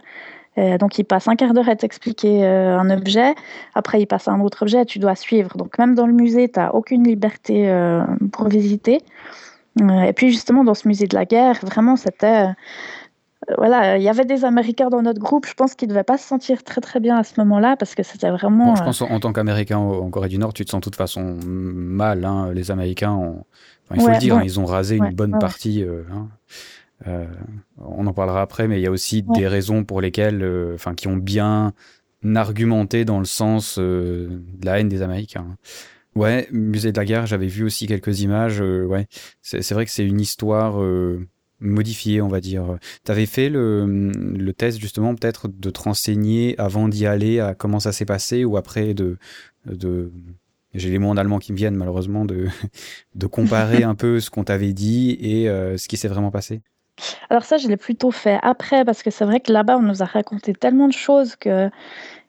Euh, donc, il passe un quart d'heure à t'expliquer euh, un objet. Après, il passe à un autre objet et tu dois suivre. Donc, même dans le musée, tu n'as aucune liberté euh, pour visiter. et puis, justement, dans ce musée de la guerre, vraiment, c'était. voilà, il y avait des Américains dans notre groupe. Je pense qu'ils ne devaient pas se sentir très, très bien à ce moment-là parce que c'était vraiment. je pense en, tant qu'Américain en Corée du Nord, tu te sens de toute façon mal. Hein. Les Américains, ont... il faut le dire, hein, ils ont rasé une bonne partie. Hein. Euh, on en parlera après, mais il y a aussi des raisons pour lesquelles, euh, enfin, qui ont bien argumenté dans le sens euh, de la haine des Américains. Ouais, musée de la guerre, j'avais vu aussi quelques images. ouais, c'est vrai que c'est une histoire modifiée, on va dire. T'avais fait le, le test justement peut-être de te renseigner avant d'y aller à comment ça s'est passé ou après de de j'ai les mots en allemand qui me viennent malheureusement de (laughs) de comparer (laughs) un peu ce qu'on t'avait dit et ce qui s'est vraiment passé? Alors ça, je l'ai plutôt fait après parce que c'est vrai que là-bas, on nous a raconté tellement de choses que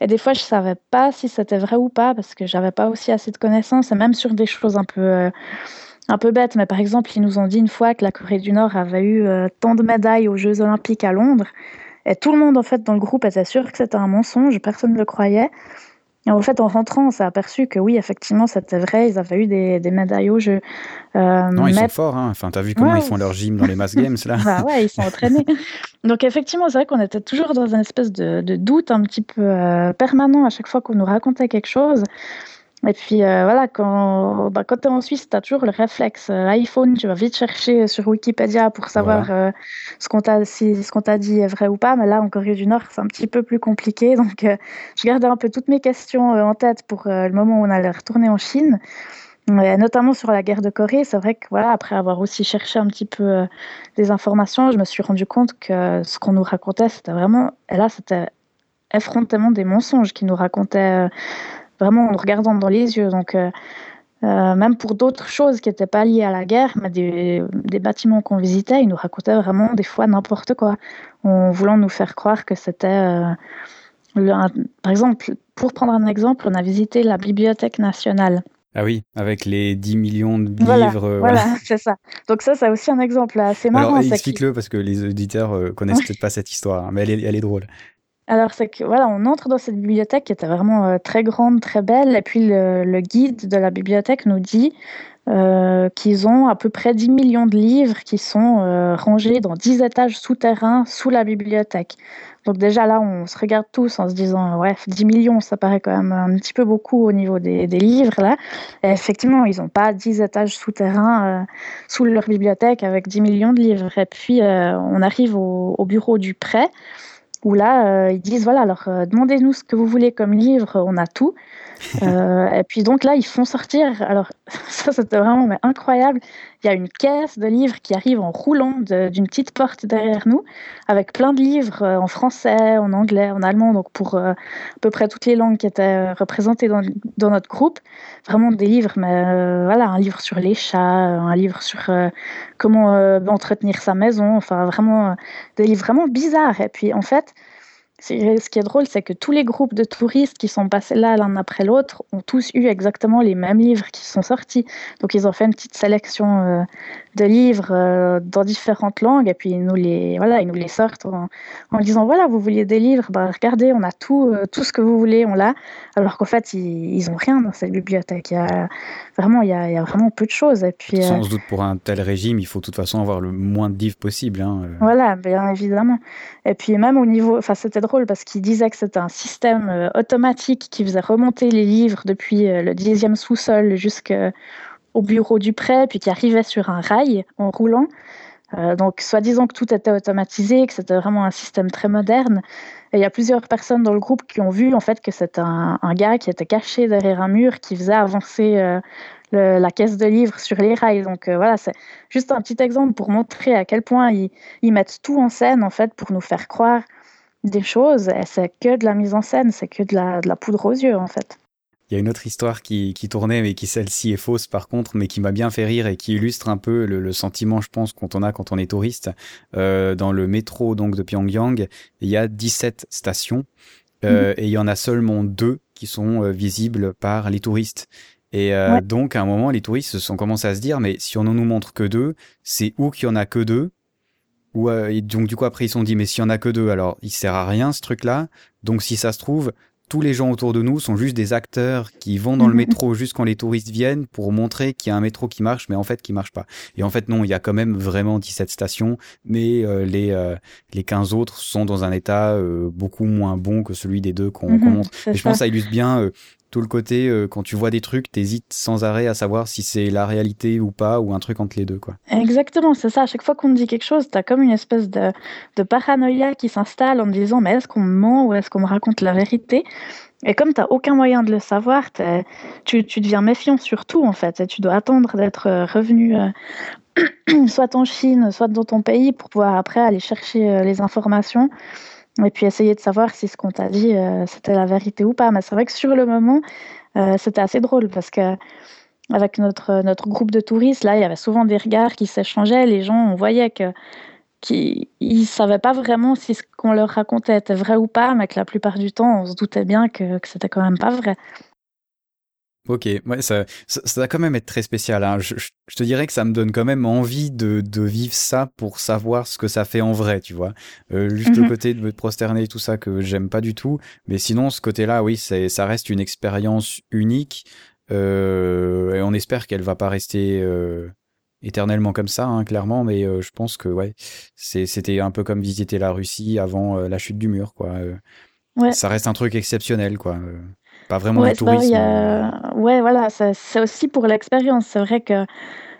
et des fois, je savais pas si c'était vrai ou pas parce que j'avais pas aussi assez de connaissances et même sur des choses un peu euh, un peu bêtes. Mais par exemple, ils nous ont dit une fois que la Corée du Nord avait eu euh, tant de médailles aux Jeux Olympiques à Londres et tout le monde en fait dans le groupe était sûr que c'était un mensonge, personne ne le croyait. Et en fait, en rentrant, on s'est aperçu que oui, effectivement, c'était vrai. Ils avaient eu des, des médailles au jeu. Euh, non, ils sont forts. Hein. Enfin, t'as vu comment ils font leur gym dans les mass games là (laughs) bah ouais, ils sont entraînés. Donc effectivement, c'est vrai qu'on était toujours dans une espèce de, de doute un petit peu euh, permanent à chaque fois qu'on nous racontait quelque chose. Et puis euh, voilà, quand, bah, quand tu es en Suisse, tu as toujours le réflexe euh, iPhone, tu vas vite chercher sur Wikipédia pour savoir euh, ce qu'on t'a si, ce qu'on t'a dit est vrai ou pas. Mais là, en Corée du Nord, c'est un petit peu plus compliqué. (laughs) Donc, je gardais un peu toutes mes questions en tête pour le moment où on allait retourner en Chine. notamment sur la guerre de Corée, c'est vrai que voilà, après avoir aussi cherché un petit peu des informations, je me suis rendu compte que ce qu'on nous racontait, c'était vraiment, et là, c'était effrontément des mensonges qui nous racontaient vraiment en regardant dans les yeux. Donc, euh, euh, même pour d'autres choses qui n'étaient pas liées à la guerre, mais des, bâtiments qu'on visitait, ils nous racontaient vraiment des fois n'importe quoi, en voulant nous faire croire que c'était... Euh, par exemple, pour prendre un exemple, on a visité la Bibliothèque nationale. Ah oui, avec les 10 millions de livres. Voilà, (laughs) c'est ça. Donc ça, c'est aussi un exemple assez marrant. Alors, explique-le, parce que les auditeurs ne connaissent peut-être pas cette histoire, hein, mais elle elle est drôle. Alors, c'est que voilà, on entre dans cette bibliothèque qui était vraiment euh, très grande, très belle, et puis le, guide de la bibliothèque nous dit euh, qu'ils ont à peu près 10 millions de livres qui sont euh, rangés dans 10 étages souterrains sous la bibliothèque. Donc déjà là, on se regarde tous en se disant, ouais, 10 millions, ça paraît quand même un petit peu beaucoup au niveau des, livres là. Et effectivement, ils n'ont pas 10 étages souterrains sous leur bibliothèque avec 10 millions de livres. Et puis, on arrive au, au bureau du prêt où là, euh, ils disent voilà, alors euh, demandez-nous ce que vous voulez comme livre, on a tout. (laughs) Euh, et puis donc là, ils font sortir. Alors (laughs) ça, c'était vraiment incroyable. Il y a une caisse de livres qui arrive en roulant d'une petite porte derrière nous, avec plein de livres en français, en anglais, en allemand, donc pour à peu près toutes les langues qui étaient représentées dans, dans notre groupe. Vraiment des livres, mais voilà, un livre sur les chats, un livre sur comment entretenir sa maison, enfin vraiment des livres vraiment bizarres. Et puis en fait, ce qui est drôle, c'est que tous les groupes de touristes qui sont passés là l'un après l'autre ont tous eu exactement les mêmes livres qui sont sortis. Donc ils ont fait une petite sélection euh, de livres euh, dans différentes langues et puis ils nous les voilà ils nous les sortent en, disant voilà vous vouliez des livres bah regardez on a tout euh, tout ce que vous voulez on l'a. Alors qu'en fait ils, ils ont rien dans cette bibliothèque. Il y a vraiment il y a, il y a vraiment peu de choses et puis sans doute pour un tel régime il faut de toute façon avoir le moins de livres possible hein, voilà bien évidemment. Et puis même au niveau enfin c'était drôle parce qu'il disait que c'était un système euh, automatique qui faisait remonter les livres depuis euh, le dixième sous-sol jusqu'au bureau du prêt, puis qui arrivait sur un rail en roulant. Euh, donc, soi-disant que tout était automatisé, que c'était vraiment un système très moderne. Et il y a plusieurs personnes dans le groupe qui ont vu en fait que c'était un, gars qui était caché derrière un mur qui faisait avancer la caisse de livres sur les rails. Donc voilà, c'est juste un petit exemple pour montrer à quel point ils, ils, mettent tout en scène en fait pour nous faire croire des choses, et c'est que de la mise en scène, c'est que de la, de la poudre aux yeux en fait. Il y a une autre histoire qui, qui tournait, mais qui celle-ci est fausse par contre, mais qui m'a bien fait rire et qui illustre un peu le, sentiment, je pense, qu'on on a quand on est touriste. Euh, dans le métro donc de Pyongyang, il y a 17 stations euh, mhm. et il y en a seulement deux qui sont euh, visibles par les touristes. Et euh, donc, à un moment, les touristes se sont commencé à se dire, mais si on ne nous montre que deux, c'est où qu'il y en a que deux? Ou euh, donc du coup après ils se sont dit mais s'il y en a que deux alors il sert à rien ce truc là donc si ça se trouve tous les gens autour de nous sont juste des acteurs qui vont dans le mhm. métro juste quand les touristes viennent pour montrer qu'il y a un métro qui marche, mais en fait qui marche pas. Et en fait non, il y a quand même vraiment 17 stations, mais euh, les euh, les 15 autres sont dans un état euh, beaucoup moins bon que celui des deux qu'on mhm, montre. Et je pense que ça illustre bien tout le côté euh, quand tu vois des trucs, t'hésites sans arrêt à savoir si c'est la réalité ou pas ou un truc entre les deux quoi. Exactement, c'est ça. À chaque fois qu'on dit quelque chose, t'as comme une espèce de, de paranoïa qui s'installe en disant mais est-ce qu'on me ment ou est-ce qu'on me raconte la vérité? Et comme tu n'as aucun moyen de le savoir, tu, tu, deviens méfiant sur tout en fait. Et tu dois attendre d'être euh, revenu euh, (clears throat) soit en Chine, soit dans ton pays pour pouvoir après aller chercher les informations et puis essayer de savoir si ce qu'on t'a dit, euh, c'était la vérité ou pas. Mais c'est vrai que sur le moment, euh, c'était assez drôle parce que avec notre, notre groupe de touristes, là, il y avait souvent des regards qui s'échangeaient. Les gens, on voyait que qu'ils ne savaient pas vraiment si ce qu'on leur racontait était vrai ou pas, mais que la plupart du temps, on se doutait bien que, que c'était quand même pas vrai. Ok, ouais, ça, ça, ça, va quand même être très spécial. Hein. Je, je, te dirais que ça me donne quand même envie de, de vivre ça pour savoir ce que ça fait en vrai, tu vois. Euh, juste le mhm. côté de me prosterner et tout ça que j'aime pas du tout, mais sinon ce côté-là, oui, ça reste une expérience unique euh, et on espère qu'elle va pas rester euh, éternellement comme ça, hein, clairement. Mais je pense que ouais, c'était un peu comme visiter la Russie avant la chute du mur, quoi. Ouais. Ça reste un truc exceptionnel, quoi. Pas vraiment ouais, du tourisme. Ouais, voilà, c'est aussi pour l'expérience. C'est vrai que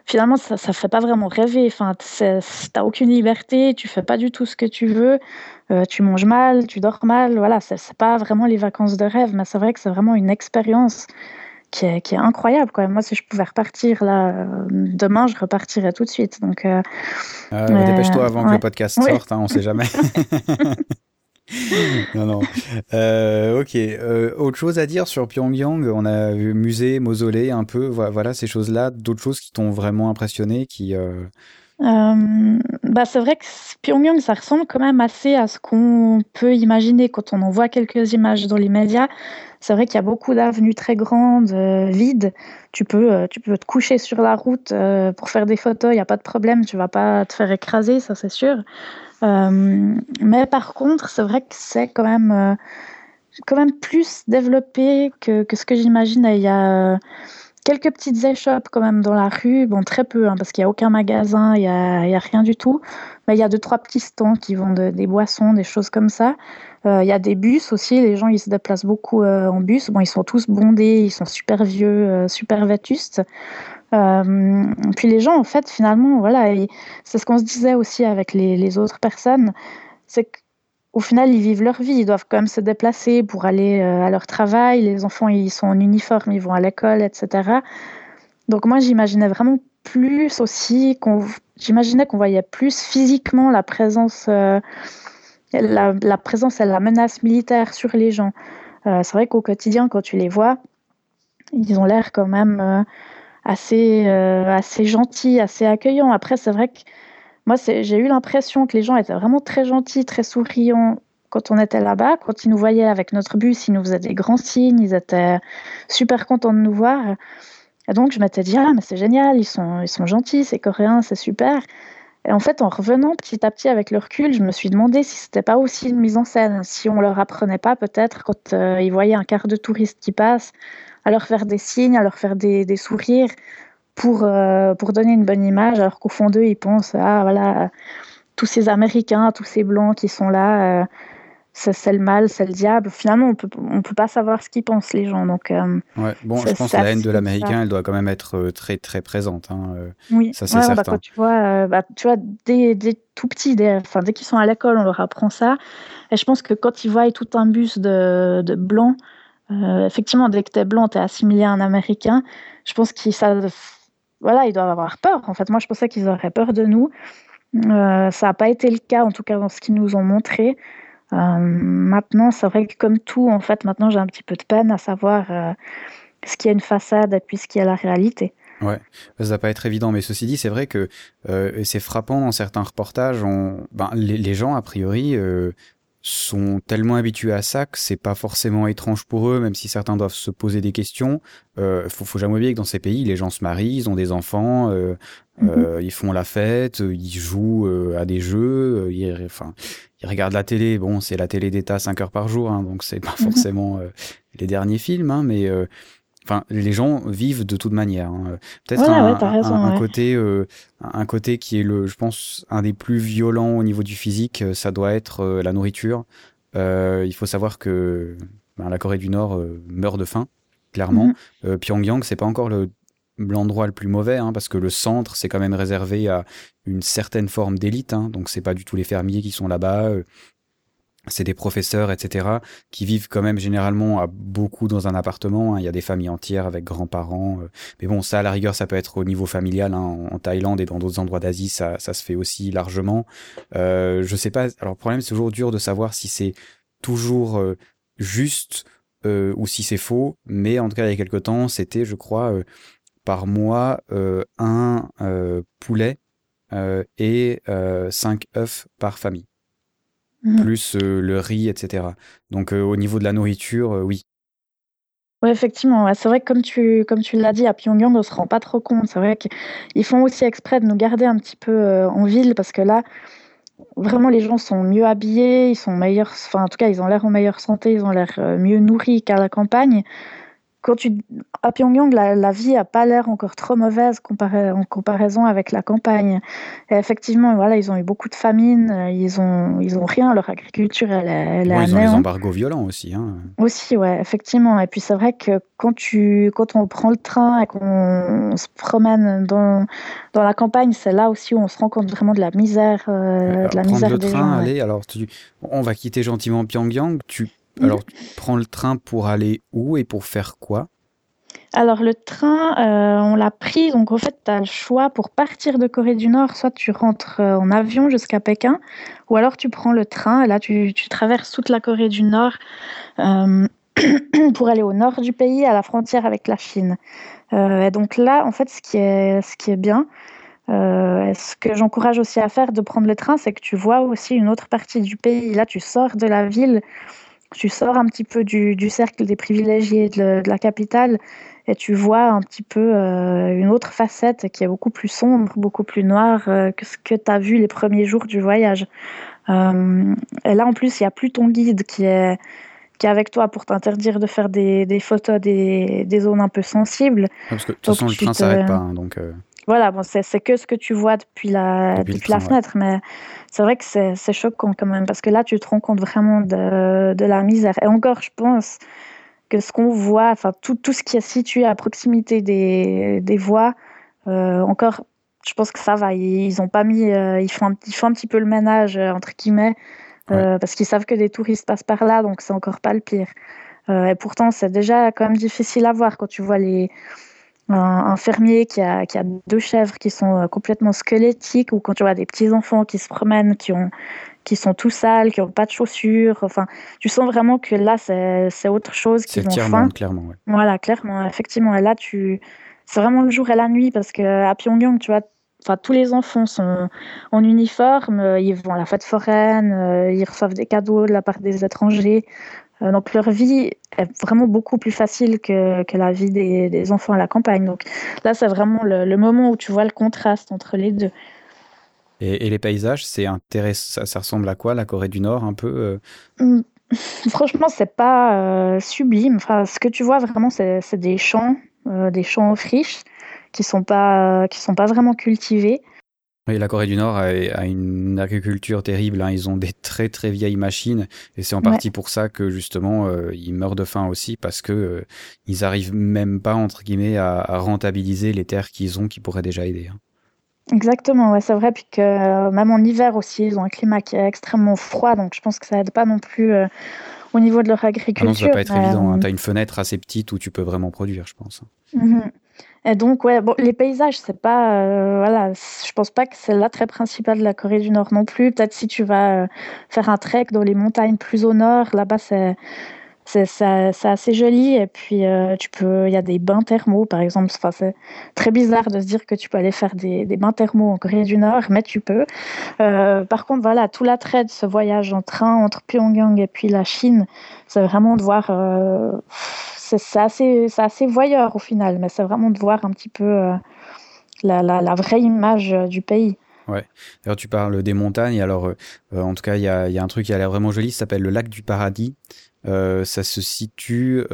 finalement, ça ne fait pas vraiment rêver. Enfin, tu n'as aucune liberté, tu fais pas du tout ce que tu veux, euh, tu manges mal, tu dors mal. Voilà, c'est pas vraiment les vacances de rêve, mais c'est vrai que c'est vraiment une expérience qui est, qui est, incroyable. Quoi. Moi, si je pouvais repartir là, euh, demain, je repartirais tout de suite. Donc, euh, Dépêche-toi avant que le podcast sorte, hein, on ne sait jamais. (laughs) (laughs) (laughs) non, non. Euh, ok. Euh, autre chose à dire sur Pyongyang? On a vu musée, mausolée, un peu. Voilà, ces choses-là. D'autres choses qui t'ont vraiment impressionné qui, euh... Bah c'est vrai que Pyongyang, ça ressemble quand même assez à ce qu'on peut imaginer quand on en voit quelques images dans les médias. C'est vrai qu'il y a beaucoup d'avenues très grandes, vides. Tu peux, tu peux te coucher sur la route pour faire des photos, il n'y a pas de problème, tu vas pas te faire écraser, ça c'est sûr. Euh, mais par contre, c'est vrai que c'est quand même, euh, quand même plus développé que, que ce que j'imagine. Il y a euh, quelques petites échoppes quand même dans la rue, bon très peu, hein, parce qu'il n'y a aucun magasin, il n'y a, rien du tout. Mais il y a deux, trois petits stands qui vendent des boissons, des choses comme ça. Il y a des bus aussi, les gens ils se déplacent beaucoup en bus. Bon, ils sont tous bondés, ils sont super vieux, super vétustes. Euh, puis les gens, en fait, finalement, voilà, c'est ce qu'on se disait aussi avec les, autres personnes, c'est qu'au final, ils vivent leur vie, ils doivent quand même se déplacer pour aller euh, à leur travail, les enfants, ils sont en uniforme, ils vont à l'école, etc. Donc moi, j'imaginais vraiment plus aussi, qu'on, j'imaginais qu'on voyait plus physiquement la présence, euh, la, présence et la menace militaire sur les gens. C'est vrai qu'au quotidien, quand tu les vois, ils ont l'air quand même assez, euh, assez gentil, assez accueillant. Après, c'est vrai que moi, j'ai eu l'impression que les gens étaient vraiment très gentils, très souriants quand on était là-bas. Quand ils nous voyaient avec notre bus, ils nous faisaient des grands signes, ils étaient super contents de nous voir. Et donc, je m'étais dit, ah, mais c'est génial, ils sont, ils sont gentils, c'est coréen, c'est super. Et en fait, en revenant petit à petit avec le recul, je me suis demandé si c'était pas aussi une mise en scène, si on leur apprenait pas peut-être quand euh, ils voyaient un quart de touristes qui passe, à leur faire des signes, à leur faire des, des sourires pour, euh, pour donner une bonne image, alors qu'au fond d'eux, ils pensent, ah voilà, tous ces Américains, tous ces Blancs qui sont là, euh, c'est le mal, c'est le diable. Finalement, on peut, on peut pas savoir ce qu'ils pensent, les gens. Donc, euh, ouais, bon, je pense que la haine de l'Américain, elle doit quand même être très, très présente. Hein, oui, ça c'est ouais, certain. Bah, quand tu vois, bah, tu vois dès, dès tout petits, dès, enfin, dès qu'ils sont à l'école, on leur apprend ça. Et je pense que quand ils voient tout un bus de, de blancs, euh, effectivement, dès que tu es blanc, tu es assimilé à un Américain. Je pense qu'ils voilà, ils doivent avoir peur. En fait, moi, je pensais qu'ils auraient peur de nous. Euh, ça n'a pas été le cas, en tout cas dans ce qu'ils nous ont montré. maintenant, c'est vrai que comme tout, en fait, maintenant j'ai un petit peu de peine à savoir ce qui est une façade et puis ce qui est la réalité. Ouais, ça va pas être évident, mais ceci dit, c'est vrai que euh, c'est frappant dans certains reportages. On, ben, les, gens a priori euh, sont tellement habitués à ça que c'est pas forcément étrange pour eux, même si certains doivent se poser des questions. Euh, faut, faut jamais oublier que dans ces pays, les gens se marient, ils ont des enfants, euh, mhm. euh, ils font la fête, ils jouent euh, à des jeux, euh, ils, enfin, ils regardent la télé. Bon, c'est la télé d'État 5 heures par jour, hein, donc c'est pas mhm. forcément les derniers films, hein, mais Enfin, les gens vivent de toute manière. Hein. Peut-être un, côté, euh, un côté qui est le, je pense, un des plus violents au niveau du physique. Euh, ça doit être euh, la nourriture. il faut savoir que ben, la Corée du Nord meurt de faim, clairement. Mhm. Pyongyang, c'est pas encore le l'endroit le plus mauvais, hein, parce que le centre, c'est quand même réservé à une certaine forme d'élite. Hein, donc, c'est pas du tout les fermiers qui sont là-bas c'est des professeurs, etc., qui vivent quand même généralement à beaucoup dans un appartement. Hein. Il y a des familles entières avec grands-parents. Euh. Mais bon, ça, à la rigueur, ça peut être au niveau familial. Hein. En Thaïlande et dans d'autres endroits d'Asie, ça, se fait aussi largement. Euh, je sais pas. Alors, le problème, c'est toujours dur de savoir si c'est toujours euh, juste euh, ou si c'est faux. Mais en tout cas, il y a quelque temps, c'était, je crois, par mois, un poulet et cinq œufs par famille. Mmh. plus le riz, etc. Donc au niveau de la nourriture, oui. Oui, effectivement. C'est vrai que comme tu, comme tu l'as dit, à Pyongyang, on ne se rend pas trop compte. C'est vrai qu'ils font aussi exprès de nous garder un petit peu en ville parce que là, vraiment, les gens sont mieux habillés, ils sont meilleurs, enfin, en tout cas, ils ont l'air en meilleure santé, ils ont l'air mieux nourris qu'à la campagne quand tu à Pyongyang, la, vie a pas l'air encore trop mauvaise en comparaison avec la campagne. effectivement, voilà, ils ont eu beaucoup de famine, euh, ils ont ils ont rien, leur agriculture elle, elle est Ils ont des embargos violents aussi. Hein. Aussi, ouais, effectivement. Et puis c'est vrai que quand tu quand on prend le train et qu'on se promène dans dans la campagne, c'est là aussi où on se rend compte vraiment de la misère, euh, de la misère le des train, Aller, alors on va quitter gentiment Pyongyang. Tu alors, tu prends le train pour aller où et pour faire quoi? Alors le train, euh, on l'a pris, donc en fait tu as le choix pour partir de Corée du Nord, soit tu rentres euh, en avion jusqu'à Pékin, ou alors tu prends le train, et là tu, traverses toute la Corée du Nord euh, (clears throat) pour aller au nord du pays, à la frontière avec la Chine. et donc là, en fait, ce qui est, ce qui est bien, ce que j'encourage aussi à faire de prendre le train, c'est que tu vois aussi une autre partie du pays. Là, tu sors de la ville tu sors un petit peu du, cercle des privilégiés de, la capitale et tu vois un petit peu euh, une autre facette qui est beaucoup plus sombre, beaucoup plus noire euh, que ce que tu as vu les premiers jours du voyage. Euh, et là, en plus, il n'y a plus ton guide qui est, qui est avec toi pour t'interdire de faire des, photos des, zones un peu sensibles. parce que de toute façon, le train ne s'arrête pas. Hein, donc, Voilà, bon, c'est que ce que tu vois depuis la, depuis, la fenêtre, mais c'est vrai que c'est choquant quand même, parce que là, tu te rends compte vraiment de, de la misère. Et encore, je pense que ce qu'on voit, enfin, tout, tout, ce qui est situé à proximité des, des voies, euh, encore, je pense que ça va. Ils, ont pas mis, euh, ils, font un, ils font un petit peu le ménage, euh, entre guillemets, parce qu'ils savent que des touristes passent par là, donc c'est encore pas le pire. et pourtant, c'est déjà quand même difficile à voir quand tu vois les un, fermier qui a, qui a, deux chèvres qui sont euh, complètement squelettiques, ou quand tu vois des petits enfants qui se promènent, qui, ont, qui sont tout sales, qui n'ont pas de chaussures. Enfin, tu sens vraiment que là, c'est autre chose. C'est monde clairement. Voilà, clairement, effectivement. Et là, tu... c'est vraiment le jour et la nuit, parce qu'à Pyongyang, tu vois, Enfin, tous les enfants sont en uniforme, euh, ils vont à la fête foraine, euh, ils reçoivent des cadeaux de la part des étrangers. Euh, donc leur vie est vraiment beaucoup plus facile que, que la vie des, des, enfants à la campagne. Donc là, c'est vraiment le, moment où tu vois le contraste entre les deux. Et, les paysages, c'est intéressant. Ça, ressemble à quoi la Corée du Nord un peu euh? Mmh. (laughs) Franchement, c'est pas euh, sublime. Enfin, ce que tu vois vraiment, c'est des champs, des champs en friches qui sont pas qui sont pas vraiment cultivés. Oui, la Corée du Nord a, une agriculture terrible. Hein. Ils ont des très très vieilles machines et c'est en partie pour ça que justement euh, ils meurent de faim aussi parce que euh, ils arrivent même pas entre guillemets à, rentabiliser les terres qu'ils ont qui pourraient déjà aider. Hein. Exactement, ouais, c'est vrai. Puis que euh, même en hiver aussi, ils ont un climat qui est extrêmement froid, donc je pense que ça aide pas non plus au niveau de leur agriculture. Ah non, ça va pas être évident. Hein. Tu as une fenêtre assez petite où tu peux vraiment produire, je pense. Mhm. Et donc, ouais, bon, les paysages, c'est pas, euh, voilà, je pense pas que c'est l'attrait principal de la Corée du Nord non plus. Peut-être si tu vas euh, faire un trek dans les montagnes plus au nord, là-bas, c'est, c'est, assez joli. Et puis, euh, tu peux, il y a des bains thermaux, par exemple. Enfin, c'est très bizarre de se dire que tu peux aller faire des, des bains thermaux en Corée du Nord, mais tu peux. par contre, voilà, tout l'attrait de ce voyage en train entre Pyongyang et puis la Chine, c'est vraiment de voir c'est assez, assez voyeur au final, mais c'est vraiment de voir un petit peu euh, la, la, vraie image euh, du pays. Ouais. D'ailleurs, tu parles des montagnes. Alors, euh, en tout cas, il y a, y a, un truc qui a l'air vraiment joli. Ça s'appelle le lac du paradis. Ça se situe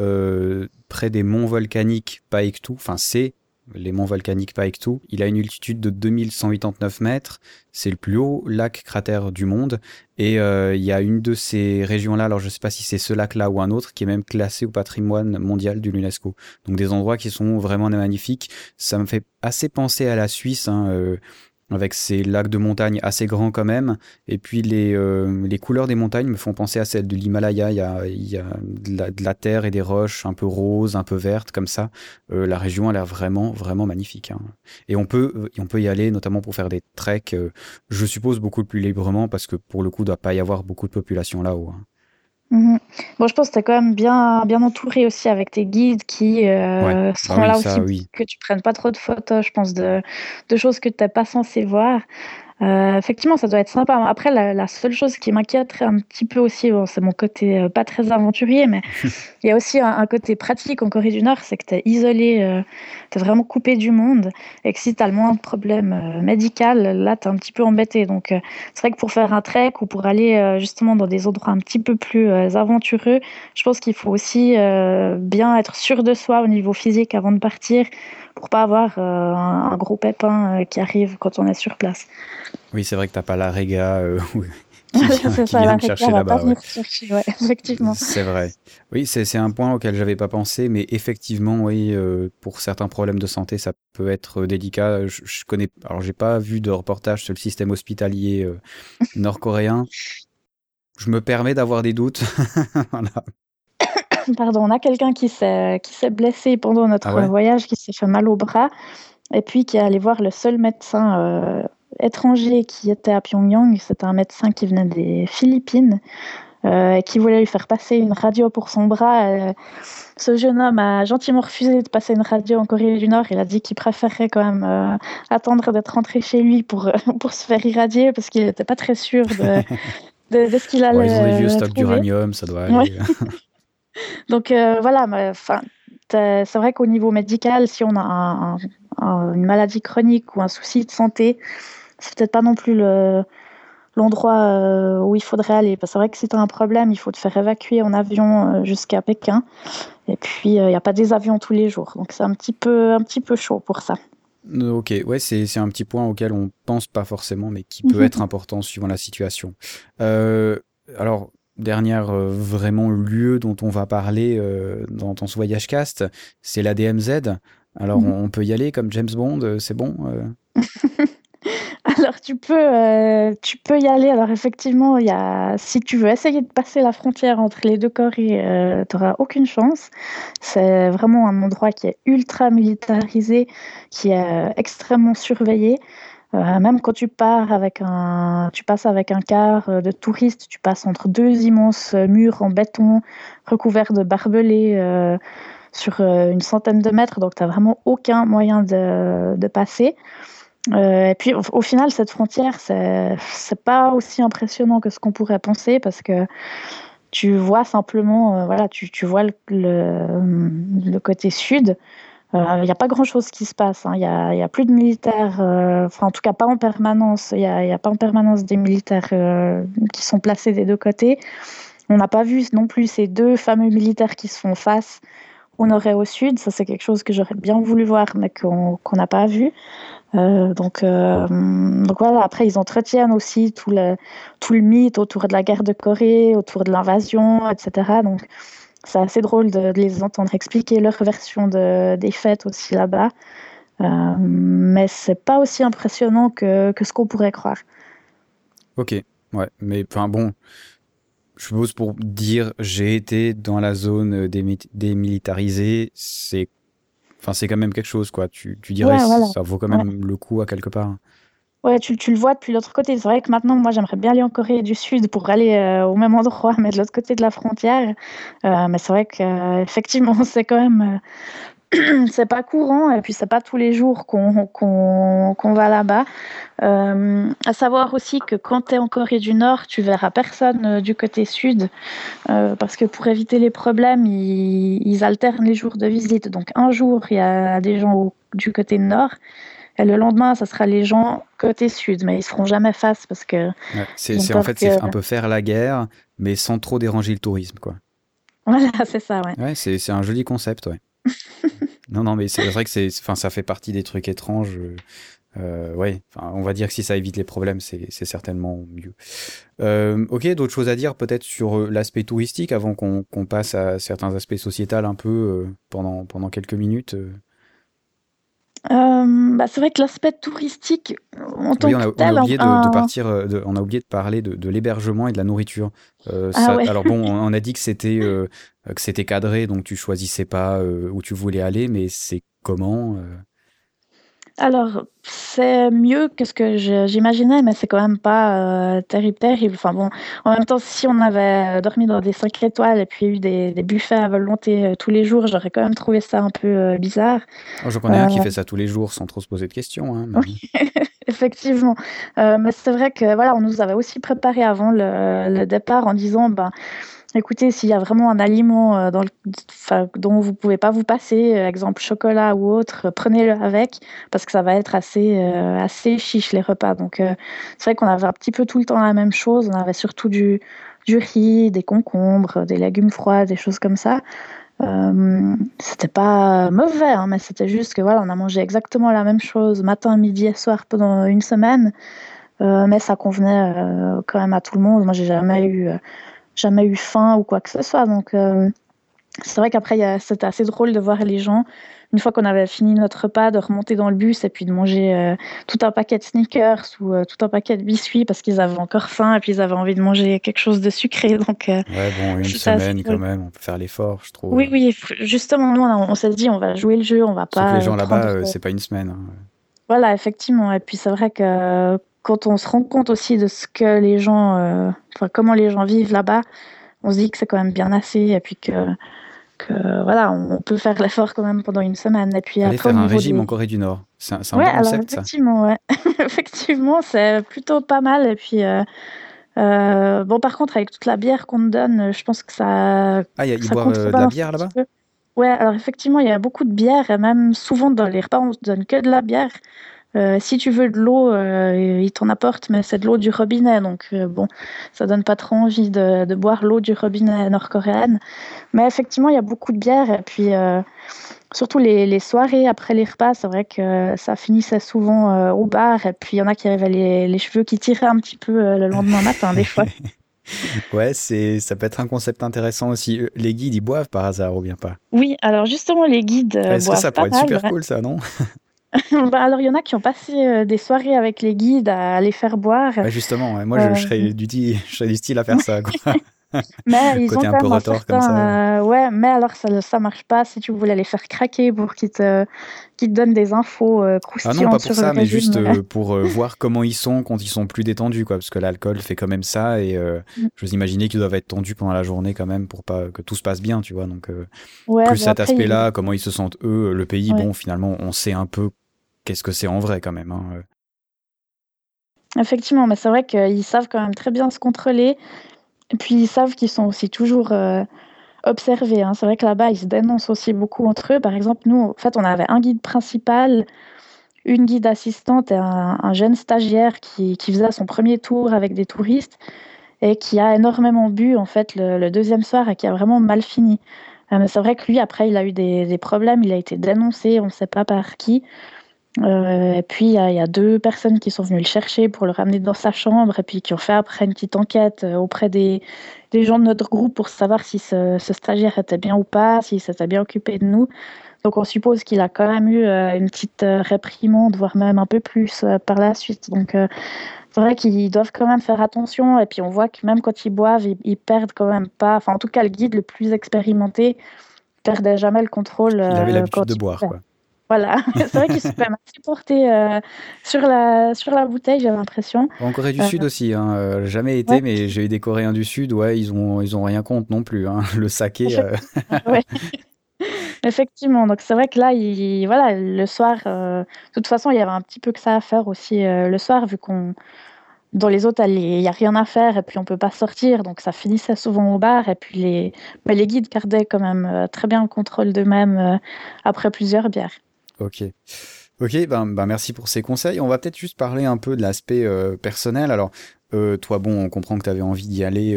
près des monts volcaniques Paektu. Enfin, c'est les monts volcaniques Paektu. Il a une altitude de 2189 mètres. C'est le plus haut lac cratère du monde. Et euh, il y a une de ces régions-là, alors je ne sais pas si c'est ce lac-là ou un autre, qui est même classé au patrimoine mondial de l'UNESCO. Donc des endroits qui sont vraiment magnifiques. Ça me fait assez penser à la Suisse. Hein, euh, avec ces lacs de montagne assez grands quand même. Et puis les, euh, les couleurs des montagnes me font penser à celles de l'Himalaya. Il y a, il y a de, la, terre et des roches un peu roses, un peu vertes comme ça. Euh, la région a l'air vraiment, vraiment magnifique. Hein. Et on peut, on peut y aller notamment pour faire des treks, euh, je suppose beaucoup plus librement parce que pour le coup, il ne doit pas y avoir beaucoup de population là-haut. Hein. Mhm. Bon, je pense que tu es quand même bien, bien entouré aussi avec tes guides qui euh, seront ah là aussi que tu prennes pas trop de photos, je pense, de, de choses que tu n'es pas censé voir. Euh, effectivement, ça doit être sympa. Après, la, seule chose qui m'inquiète un petit peu aussi, c'est mon côté euh, pas très aventurier, mais (laughs) il y a aussi un, côté pratique en Corée du Nord, c'est que tu es isolé, euh, tu es vraiment coupé du monde, et que si tu as le moins de problèmes médical, là, tu es un petit peu embêté. Donc, c'est vrai que pour faire un trek ou pour aller justement dans des endroits un petit peu plus aventureux, je pense qu'il faut aussi bien être sûr de soi au niveau physique avant de partir pour pas avoir euh, un, gros pépin euh, qui arrive quand on est sur place. Oui, c'est vrai que tu n'as pas la réga euh, (laughs) qui vient, qui chercher là-bas. Ouais. (laughs) effectivement. C'est vrai. Oui, c'est un point auquel j'avais pas pensé, mais effectivement, oui, pour certains problèmes de santé, ça peut être délicat. Je, je connais, alors j'ai pas vu de reportage sur le système hospitalier nord-coréen. Je me permets d'avoir des doutes. (laughs) voilà. (laughs) pardon, on a quelqu'un qui s'est blessé pendant notre ah voyage, qui s'est fait mal au bras, et puis qui est allé voir le seul médecin euh, étranger qui était à Pyongyang. C'était un médecin qui venait des Philippines. Euh, et qui voulait lui faire passer une radio pour son bras. Euh, ce jeune homme a gentiment refusé de passer une radio en Corée du Nord. Il a dit qu'il préférerait quand même attendre d'être rentré chez lui pour, pour se faire irradier parce qu'il n'était pas très sûr de, (laughs) de, ce qu'il allait. ils ont des vieux stocks d'uranium, ça doit aller. (laughs) Donc euh, voilà, enfin, c'est vrai qu'au niveau médical, si on a une maladie chronique ou un souci de santé, c'est peut-être pas non plus l'endroit euh, où il faudrait aller. C'est vrai que si tu as un problème, il faut te faire évacuer en avion euh, jusqu'à Pékin. Et puis, il n'y a pas des avions tous les jours. Donc, c'est un petit peu, un petit peu chaud pour ça. Ok, ouais, c'est un petit point auquel on pense pas forcément, mais qui peut (laughs) être important suivant la situation. alors, dernière euh, vraiment lieu dont on va parler euh, dans, ton ce voyage cast, c'est la DMZ. Alors mhm. on peut y aller comme James Bond, euh, c'est bon (laughs) Alors tu peux, tu peux y aller. Alors effectivement, y a, si tu veux essayer de passer la frontière entre les deux Corées, tu n'auras aucune chance. C'est vraiment un endroit qui est ultra militarisé, qui est extrêmement surveillé. Euh, même quand tu pars avec un, tu passes avec un car euh, de touristes, tu passes entre deux immenses euh, murs en béton recouverts de barbelés sur une centaine de mètres, donc tu n'as vraiment aucun moyen de, de passer. et puis au, final, cette frontière, c'est pas aussi impressionnant que ce qu'on pourrait penser parce que tu vois simplement, voilà, tu, tu vois le, le côté sud. Il euh, n'y a pas grand-chose qui se passe. Il hein. n'y a, plus de militaires, euh, enfin en tout cas pas en permanence. Il n'y a, pas en permanence des militaires euh, qui sont placés des deux côtés. On n'a pas vu non plus ces deux fameux militaires qui se font face au nord et au sud. Ça, c'est quelque chose que j'aurais bien voulu voir, mais qu'on n'a pas vu. donc, donc voilà, après, ils entretiennent aussi tout le, tout le mythe autour de la guerre de Corée, autour de l'invasion, etc. Donc, c'est assez drôle de, les entendre expliquer leur version de, des fêtes aussi là-bas. Euh, mais c'est pas aussi impressionnant que, que ce qu'on pourrait croire. Ok, ouais, mais enfin bon, je suppose pour dire j'ai été dans la zone démilitarisée, c'est enfin, c'est quand même quelque chose, quoi. Tu, tu dirais, ça vaut quand même le coup à quelque part. Ouais, tu, le vois depuis l'autre côté. C'est vrai que maintenant, moi, j'aimerais bien aller en Corée du Sud pour aller euh, au même endroit, (laughs) mais de l'autre côté de la frontière. Euh, mais c'est vrai qu'effectivement, (laughs) c'est quand même (clears throat) c'est pas courant et puis c'est pas tous les jours qu'on va là-bas. Euh, à savoir aussi que quand tu es en Corée du Nord, tu verras personne euh, du côté sud euh, parce que pour éviter les problèmes, ils, alternent les jours de visite. Donc un jour, il y a des gens du côté nord et le lendemain, ça sera les gens côté sud, mais ils se feront jamais face parce que. c'est en fait un peu faire la guerre, mais sans trop déranger le tourisme, quoi. Voilà, (laughs) c'est ça, ouais. Ouais, c'est un joli concept, ouais. (laughs) non, non, mais c'est vrai que c'est, enfin, ça fait partie des trucs étranges. Euh, ouais, enfin, on va dire que si ça évite les problèmes, c'est certainement mieux. Euh, ok, d'autres choses à dire peut-être sur euh, l'aspect touristique avant qu'on passe à certains aspects sociétals un peu euh, pendant, pendant quelques minutes. Euh. Euh, bah, c'est vrai que l'aspect touristique, en tant oui, on a, on a oublié de, de, partir, de, on a oublié de parler de, de l'hébergement et de la nourriture. Euh, ah, ça, ouais. Alors bon, (laughs) on a dit que c'était euh, que c'était cadré, donc tu choisissais pas euh, où tu voulais aller, mais c'est comment alors, c'est mieux que ce que j'imaginais, mais c'est quand même pas euh, terrible, terrible. Enfin bon, en même temps, si on avait dormi dans des 5 étoiles et puis eu des, des buffets à volonté euh, tous les jours, j'aurais quand même trouvé ça un peu euh, bizarre. Oh, je connais un qui fait ça tous les jours sans trop se poser de questions. Hein, mais... Oui, (laughs) effectivement. mais c'est vrai que voilà, on nous avait aussi préparé avant le, le départ en disant, ben Écoutez, s'il y a vraiment un aliment euh, dont vous ne pouvez pas vous passer, euh, exemple chocolat ou autre, euh, prenez-le avec parce que ça va être assez, assez chiche les repas. Donc c'est vrai qu'on avait un petit peu tout le temps la même chose. On avait surtout du, du riz, des concombres, des légumes froids, des choses comme ça. Euh, c'était pas mauvais, hein, mais c'était juste que voilà, on a mangé exactement la même chose matin, midi et soir pendant une semaine. Euh, mais ça convenait euh, quand même à tout le monde. Moi, j'ai jamais eu jamais eu faim ou quoi que ce soit. Donc, euh, c'est vrai qu'après, c'était assez drôle de voir les gens, une fois qu'on avait fini notre repas, de remonter dans le bus et puis de manger euh, tout un paquet de sneakers ou euh, tout un paquet de biscuits parce qu'ils avaient encore faim et puis ils avaient envie de manger quelque chose de sucré. (laughs) Donc, ouais, bon, une semaine quand même, on peut faire l'effort, je trouve. Oui, oui, justement, nous, on, s'est dit, on va jouer le jeu, on va pas. les gens là-bas, c'est pas une semaine. Hein. Voilà, effectivement. Et puis c'est vrai que quand on se rend compte aussi de ce que les gens, enfin comment les gens vivent là-bas, on se dit que c'est quand même bien assez et puis que, que voilà, on peut faire l'effort quand même pendant une semaine. Et puis Aller après, faire un régime en Corée du Nord, c'est un, ouais, bon alors, concept, effectivement, ouais. (laughs) effectivement, c'est plutôt pas mal. Et puis, euh, euh, bon, par contre, avec toute la bière qu'on te donne, je pense que ça. Ah, il y a euh, de la bière là-bas Ouais, alors effectivement, il y a beaucoup de bière et même souvent dans les repas, on se donne que de la bière. Euh, si tu veux de l'eau, euh, ils t'en apportent, mais c'est de l'eau du robinet, donc euh, bon, ça donne pas trop envie de, de boire l'eau du robinet nord-coréenne. Mais effectivement, il y a beaucoup de bière, et puis euh, surtout les, les, soirées après les repas, c'est vrai que ça finissait souvent euh, au bar, et puis il y en a qui avaient les, les, cheveux qui tiraient un petit peu euh, le lendemain matin, des fois. (laughs) Ouais, c'est ça peut être un concept intéressant aussi. Les guides, ils boivent par hasard ou bien pas? Oui, alors justement, les guides. Est-ce boivent que ça pourrait être super cool, ça, non? (laughs) (laughs) bah alors, il y en a qui ont passé euh, des soirées avec les guides à les faire boire. Ouais, justement, moi, euh... je, serais du, je serais du style à (laughs) faire ça. Quoi. (laughs) mais ils Côté ont un peu comme ça. Euh, ouais, mais alors ça, ça marche pas si tu voulais les faire craquer pour qu'ils te, qu'ils te donnent des infos euh, croustillantes. Ah non, pas pour ça, mais juste euh, pour euh, voir comment ils sont quand ils sont plus détendus, quoi. Parce que l'alcool fait quand même ça et euh, mm. je vous imaginais qu'ils doivent être tendus pendant la journée quand même pour pas que tout se passe bien, tu vois. Donc, ouais, plus cet aspect-là, il... comment ils se sentent eux, le pays, ouais. bon, finalement, on sait un peu qu'est-ce que c'est en vrai quand même. Hein. Effectivement, mais c'est vrai qu'ils savent quand même très bien se contrôler. Et puis ils savent qu'ils sont aussi toujours euh, observés. Hein. C'est vrai que là-bas, ils se dénoncent aussi beaucoup entre eux. Par exemple, nous, en fait, on avait un guide principal, une guide assistante et un, un jeune stagiaire qui, faisait son premier tour avec des touristes et qui a énormément bu en fait le, deuxième soir et qui a vraiment mal fini. Euh, mais c'est vrai que lui, après, il a eu des, problèmes, il a été dénoncé, on ne sait pas par qui. Euh, et puis, il y, y, a deux personnes qui sont venues le chercher pour le ramener dans sa chambre et puis qui ont fait après une petite enquête euh, auprès des, des gens de notre groupe pour savoir si ce, ce stagiaire était bien ou pas, s'il s'était bien occupé de nous. Donc, on suppose qu'il a quand même eu euh, une petite réprimande, voire même un peu plus euh, par la suite. Donc, c'est vrai qu'ils doivent quand même faire attention. Et puis, on voit que même quand ils boivent, ils, ils perdent quand même pas. Enfin, en tout cas, le guide le plus expérimenté perdait jamais le contrôle. il avait l'habitude de boire, quoi. Voilà, (laughs) c'est vrai qu'ils sont quand même assez portés euh, sur, la, sur la bouteille, j'ai l'impression. En Corée du Sud aussi, hein, jamais été, mais j'ai eu des Coréens du Sud, ouais, ils ont, ils ont rien contre non plus. Hein. Le saké. (laughs) ouais. Effectivement, donc c'est vrai que là, il, voilà, le soir, de toute façon, il y avait un petit peu que ça à faire aussi le soir, vu qu'on dans les autres, il n'y a rien à faire et puis on peut pas sortir, donc ça finissait souvent au bar. Et puis les, mais les guides gardaient quand même euh, très bien le contrôle d'eux-mêmes euh, après plusieurs bières. Ok. Ok, ben, ben, merci pour ces conseils. On va peut-être juste parler un peu de l'aspect euh, personnel. Alors, toi, bon, on comprend que tu avais envie d'y aller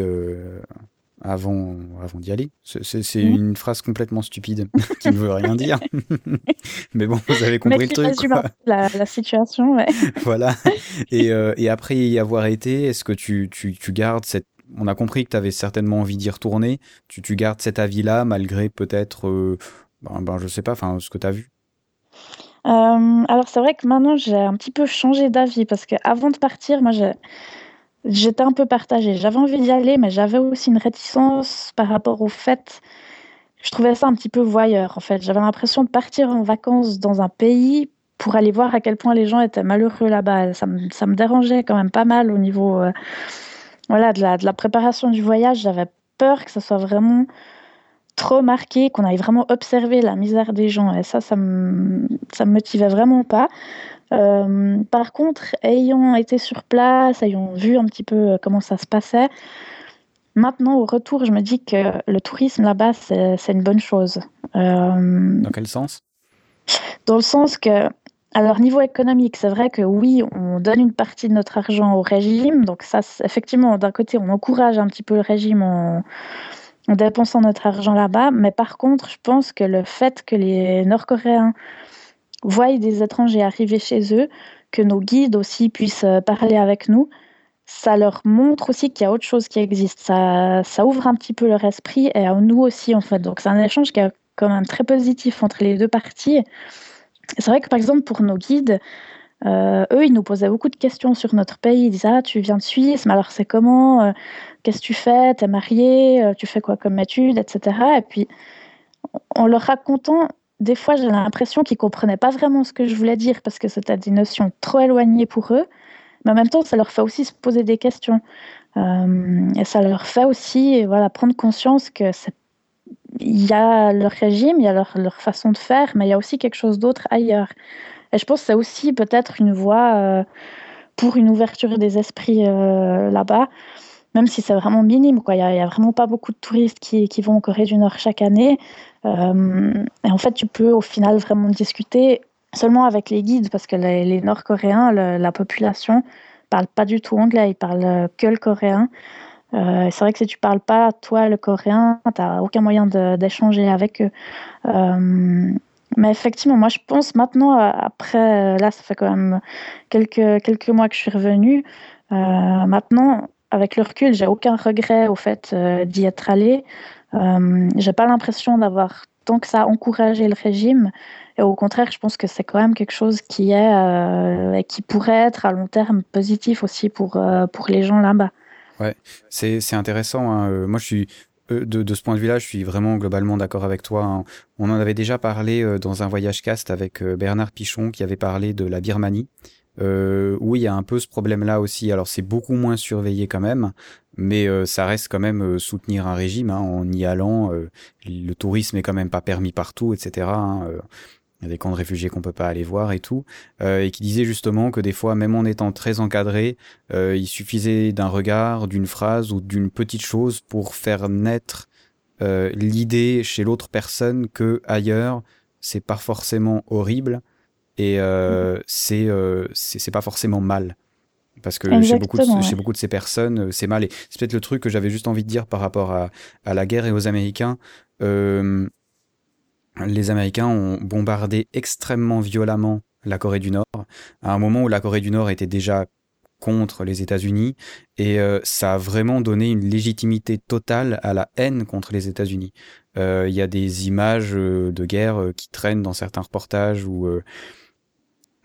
avant, avant d'y aller. C'est mhm. une phrase complètement stupide (laughs) qui ne veut rien dire. (laughs) Mais bon, vous avez compris le truc. La, la, situation, ouais. (laughs) voilà. Et, euh, et, après y avoir été, est-ce que tu, tu, tu, gardes cette. On a compris que tu avais certainement envie d'y retourner. Tu, tu gardes cet avis-là malgré peut-être. Euh, ben, ben, je sais pas, enfin, ce que tu as vu euh, alors c'est vrai que maintenant j'ai un petit peu changé d'avis parce qu'avant de partir, moi J'étais un peu partagée. J'avais envie d'y aller, mais j'avais aussi une réticence par rapport au fait je trouvais ça un petit peu voyeur, en fait. J'avais l'impression de partir en vacances dans un pays pour aller voir à quel point les gens étaient malheureux là-bas. Ça me, ça me dérangeait quand même pas mal au niveau euh, voilà, de, la, de la préparation du voyage. J'avais peur que ça soit vraiment trop marqué, qu'on aille vraiment observer la misère des gens. Et ça, ça me, ça me motivait vraiment pas. Euh, par contre, ayant été sur place, ayant vu un petit peu euh, comment ça se passait, maintenant au retour, je me dis que le tourisme là-bas, c'est une bonne chose. Euh, Dans quel sens? Dans le sens que, alors niveau économique, c'est vrai que oui, on donne une partie de notre argent au régime, donc ça, effectivement, d'un côté, on encourage un petit peu le régime en, en dépensant notre argent là-bas, mais par contre, je pense que le fait que les Nord-Coréens voient des étrangers arriver chez eux, que nos guides aussi puissent euh, parler avec nous, ça leur montre aussi qu'il y a autre chose qui existe. Ça, ça ouvre un petit peu leur esprit et à nous aussi, en fait. Donc, c'est un échange qui est quand même très positif entre les deux parties. C'est vrai que, par exemple, pour nos guides, euh, eux, ils nous posaient beaucoup de questions sur notre pays. Ils disaient Ah, tu viens de Suisse, mais alors c'est comment euh, Qu'est-ce que tu fais? T'es marié Tu fais quoi comme études Etc. Et puis, en leur racontant des fois, j'ai l'impression qu'ils comprenaient pas vraiment ce que je voulais dire parce que c'était des notions trop éloignées pour eux. Mais en même temps, ça leur fait aussi se poser des questions. Euh, et ça leur fait aussi voilà, prendre conscience que il y a leur régime, il y a leur, façon de faire, mais il y a aussi quelque chose d'autre ailleurs. Et je pense que c'est aussi peut-être une voie euh, pour une ouverture des esprits euh, là-bas, même si c'est vraiment minime. Il n'y a, vraiment pas beaucoup de touristes qui, vont en Corée du Nord chaque année. Euh, et en fait, tu peux au final vraiment discuter seulement avec les guides parce que les, Nord-Coréens, la population, parle pas du tout anglais, ils parlent que le coréen. C'est vrai que si tu parles pas, toi, le coréen, tu n'as aucun moyen d'échanger avec eux. Mais effectivement, moi, je pense maintenant, après, là, ça fait quand même quelques, quelques mois que je suis revenue. maintenant, avec le recul, j'ai aucun regret au fait d'y être allée. Euh, j'ai pas l'impression d'avoir tant que ça encouragé le régime. Et au contraire, je pense que c'est quand même quelque chose qui est euh, qui pourrait être à long terme positif aussi pour, euh, pour les gens là-bas. Ouais, c'est intéressant. Hein. Moi, je suis de, de, ce point de vue-là, je suis vraiment globalement d'accord avec toi. Hein. On en avait déjà parlé dans un voyage cast avec Bernard Pichon qui avait parlé de la Birmanie. Euh, où il y a un peu ce problème-là aussi. Alors c'est beaucoup moins surveillé quand même, mais euh, ça reste quand même euh, soutenir un régime hein, en y allant. Euh, le tourisme est quand même pas permis partout, etc. il y a des camps de réfugiés qu'on peut pas aller voir et tout, et qui disait justement que des fois, même en étant très encadré, il suffisait d'un regard, d'une phrase ou d'une petite chose pour faire naître l'idée chez l'autre personne que ailleurs c'est pas forcément horrible et mmh. c'est c'est pas forcément mal. Parce que chez beaucoup, de, chez beaucoup de ces personnes, euh, c'est mal. Et c'est peut-être le truc que j'avais juste envie de dire par rapport à, à la guerre et aux Américains. Euh, les Américains ont bombardé extrêmement violemment la Corée du Nord, à un moment où la Corée du Nord était déjà contre les États-Unis, et euh, ça a vraiment donné une légitimité totale à la haine contre les États-Unis. Il y a des images de guerre qui traînent dans certains reportages où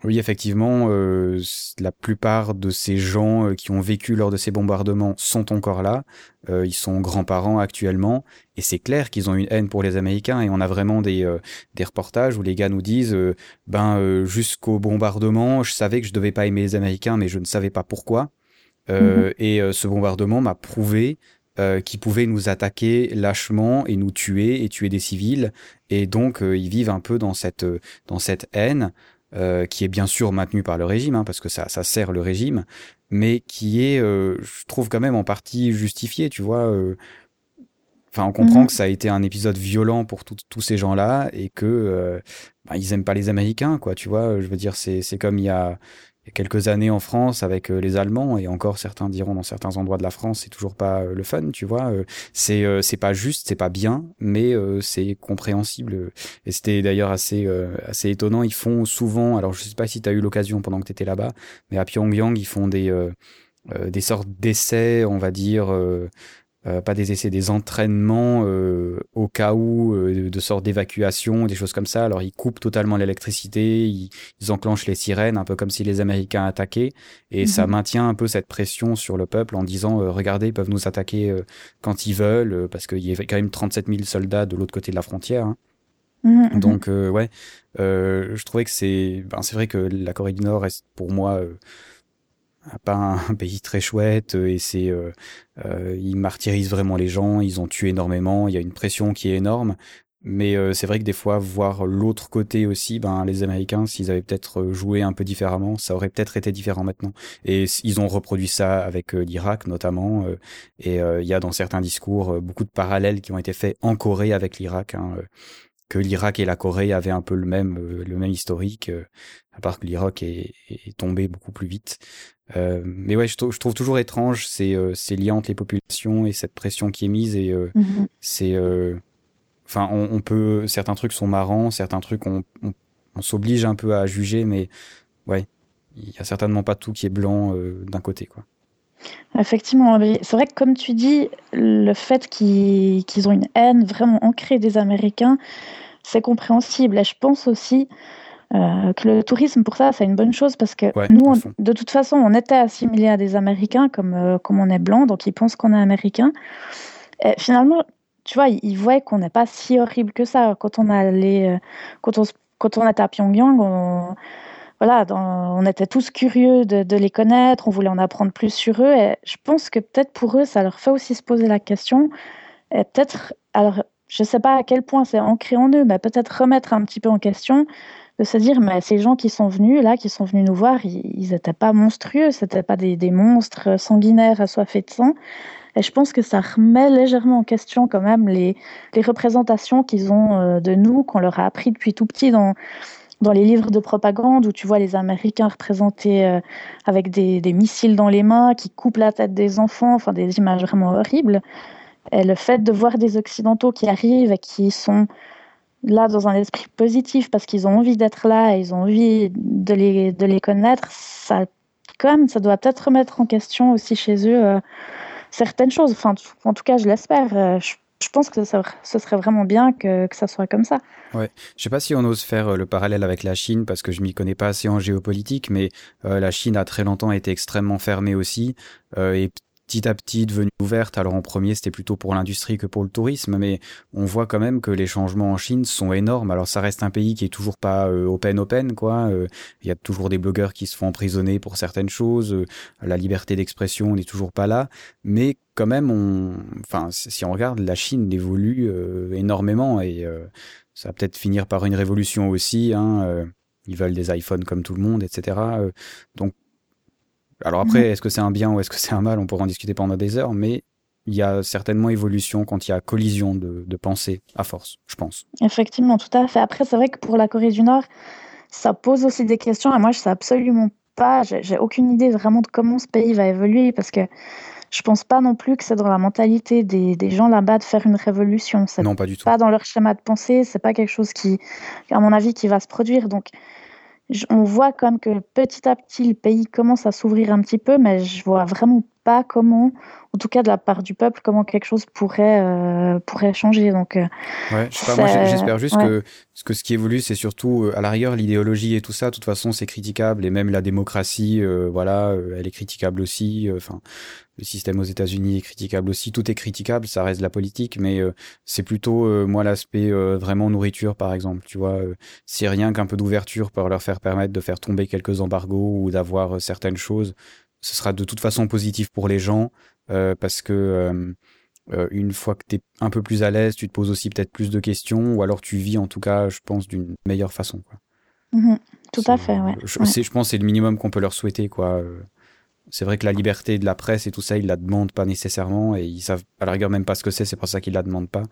Oui, effectivement, euh, la plupart de ces gens euh, qui ont vécu lors de ces bombardements sont encore là. Euh, ils sont grands-parents actuellement, et c'est clair qu'ils ont une haine pour les Américains. Et on a vraiment des, des reportages où les gars nous disent, ben jusqu'au bombardement, je savais que je devais pas aimer les Américains, mais je ne savais pas pourquoi. Mhm. Et ce bombardement m'a prouvé qu'ils pouvaient nous attaquer lâchement et nous tuer et tuer des civils. Et donc ils vivent un peu dans cette dans cette haine. Euh, qui est bien sûr maintenu par le régime, hein, parce que ça, ça sert le régime, mais qui est, euh, je trouve quand même en partie justifié, tu vois. Euh. Enfin, on comprend mhm. que ça a été un épisode violent pour tous ces gens-là et que bah, ils aiment pas les Américains, quoi. Tu vois, je veux dire, c'est comme il y a quelques années en France avec euh, les Allemands et encore certains diront dans certains endroits de la France c'est toujours pas euh, le fun tu vois euh, c'est c'est pas juste c'est pas bien mais c'est compréhensible. Et c'était d'ailleurs assez assez étonnant. Ils font souvent alors je sais pas si tu as eu l'occasion pendant que tu étais là-bas mais à Pyongyang ils font des des sortes d'essais on va dire euh, pas des essais, des entraînements euh, au cas où, euh, de sorte d'évacuation, des choses comme ça. Alors ils coupent totalement l'électricité, ils, enclenchent les sirènes, un peu comme si les Américains attaquaient, et ça mhm. maintient un peu cette pression sur le peuple en disant regardez, ils peuvent nous attaquer quand ils veulent, parce qu'il y avait quand même 37 000 soldats de l'autre côté de la frontière. Hein. Mhm, mhm. Donc ouais, je trouvais que c'est, ben, c'est vrai que la Corée du Nord est pour moi pas un, pays très chouette euh, et c'est euh, euh, ils martyrisent vraiment les gens, ils ont tué énormément, il y a une pression qui est énorme. Mais euh, c'est vrai que des fois, voir l'autre côté aussi, ben, les Américains, s'ils avaient peut-être joué un peu différemment, ça aurait peut-être été différent maintenant. Et ils ont reproduit ça avec l'Irak notamment. et il y a dans certains discours beaucoup de parallèles qui ont été faits en Corée avec l'Irak. Hein, que l'Irak et la Corée avaient un peu le même, le même historique, à part que l'Irak est, est, tombé beaucoup plus vite. Euh, mais ouais, je, je, trouve toujours étrange ces, euh, ces liens entre les populations et cette pression qui est mise. Et euh, mhm. c'est, enfin, on, on, peut, certains trucs sont marrants, certains trucs on, on, on s'oblige un peu à juger, mais ouais, il y a certainement pas tout qui est blanc d'un côté, quoi. Effectivement, c'est vrai que comme tu dis, le fait qu'ils qu'ils ont une haine vraiment ancrée des Américains, c'est compréhensible. Et je pense aussi euh, que le tourisme, pour ça, c'est une bonne chose parce que nous, de toute façon, on était assimilés à des Américains comme, euh, comme on est blanc, donc ils pensent qu'on est américain. Et finalement, tu vois, ils, voient qu'on n'est pas si horrible que ça. Quand on allait, euh, quand on, quand on était à Pyongyang, on, voilà, on était tous curieux de, les connaître, on voulait en apprendre plus sur eux. Et je pense que peut-être pour eux, ça leur fait aussi se poser la question. Et peut-être, alors, je ne sais pas à quel point c'est ancré en eux, mais peut-être remettre un petit peu en question de se dire, mais ces gens qui sont venus là, qui sont venus nous voir, ils n'étaient pas monstrueux, c'était pas des, des, monstres sanguinaires assoiffés de sang. Et je pense que ça remet légèrement en question quand même les, les représentations qu'ils ont euh, de nous, qu'on leur a appris depuis tout petit dans, dans les livres de propagande, où tu vois les Américains représentés euh, avec des, missiles dans les mains, qui coupent la tête des enfants, enfin des images vraiment horribles. Et le fait de voir des Occidentaux qui arrivent et qui sont là dans un esprit positif parce qu'ils ont envie d'être là ils ont envie de les, de les connaître, ça, quand même, ça doit peut-être remettre en question aussi chez eux euh, certaines choses. Enfin, en tout cas, je l'espère. Euh, je, pense que ce serait vraiment bien que, ça soit comme ça. Ouais. Je sais pas si on ose faire euh, le parallèle avec la Chine parce que je m'y connais pas assez en géopolitique, mais la Chine a très longtemps été extrêmement fermée aussi et petit à petit devenue ouverte. Alors en premier, c'était plutôt pour l'industrie que pour le tourisme, mais on voit quand même que les changements en Chine sont énormes. Alors ça reste un pays qui est toujours pas euh, open open quoi. Euh, il y a toujours des blogueurs qui se font emprisonner pour certaines choses. Euh, la liberté d'expression n'est toujours pas là, mais quand même, on, enfin, si on regarde, la Chine évolue énormément et ça va peut-être finir par une révolution aussi. Hein, ils veulent des iPhones comme tout le monde, etc. donc alors après, est-ce que c'est un bien ou est-ce que c'est un mal? On pourra en discuter pendant des heures, mais il y a certainement évolution quand il y a collision de, de pensée à force, je pense. Effectivement, tout à fait. Après, c'est vrai que pour la Corée du Nord, ça pose aussi des questions. Et moi, je sais absolument pas, j'ai aucune idée vraiment de comment ce pays va évoluer parce que je pense pas non plus que c'est dans la mentalité des, des gens là-bas de faire une révolution. Non, pas du tout. Pas dans leur schéma de pensée. C'est pas quelque chose qui, à mon avis, qui va se produire. Donc, on voit comme que petit à petit le pays commence à s'ouvrir un petit peu, mais je vois vraiment pas comment, en tout cas de la part du peuple, comment quelque chose pourrait, euh, pourrait changer. Donc, euh, ouais, je sais pas, moi j'espère juste que, que ce qui évolue, c'est surtout, euh, à la rigueur, l'idéologie et tout ça, de toute façon, c'est critiquable, et même la démocratie, voilà, elle est critiquable aussi. Enfin, le système aux États-Unis est critiquable aussi. Tout est critiquable, ça reste de la politique, mais c'est plutôt, moi, l'aspect vraiment nourriture, par exemple. Tu vois, c'est rien qu'un peu d'ouverture pour leur faire permettre de faire tomber quelques embargos ou d'avoir certaines choses ce sera de toute façon positif pour les gens euh, parce que euh, euh, une fois que tu es un peu plus à l'aise, tu te poses aussi peut-être plus de questions ou alors tu vis en tout cas, je pense, d'une meilleure façon. Quoi. Mmh tout à fait, ouais. Je, je pense que c'est le minimum qu'on peut leur souhaiter. quoi. C'est vrai que la liberté de la presse et tout ça, ils la demandent pas nécessairement et ils savent à la rigueur même pas ce que c'est, c'est pour ça qu'ils la demandent pas.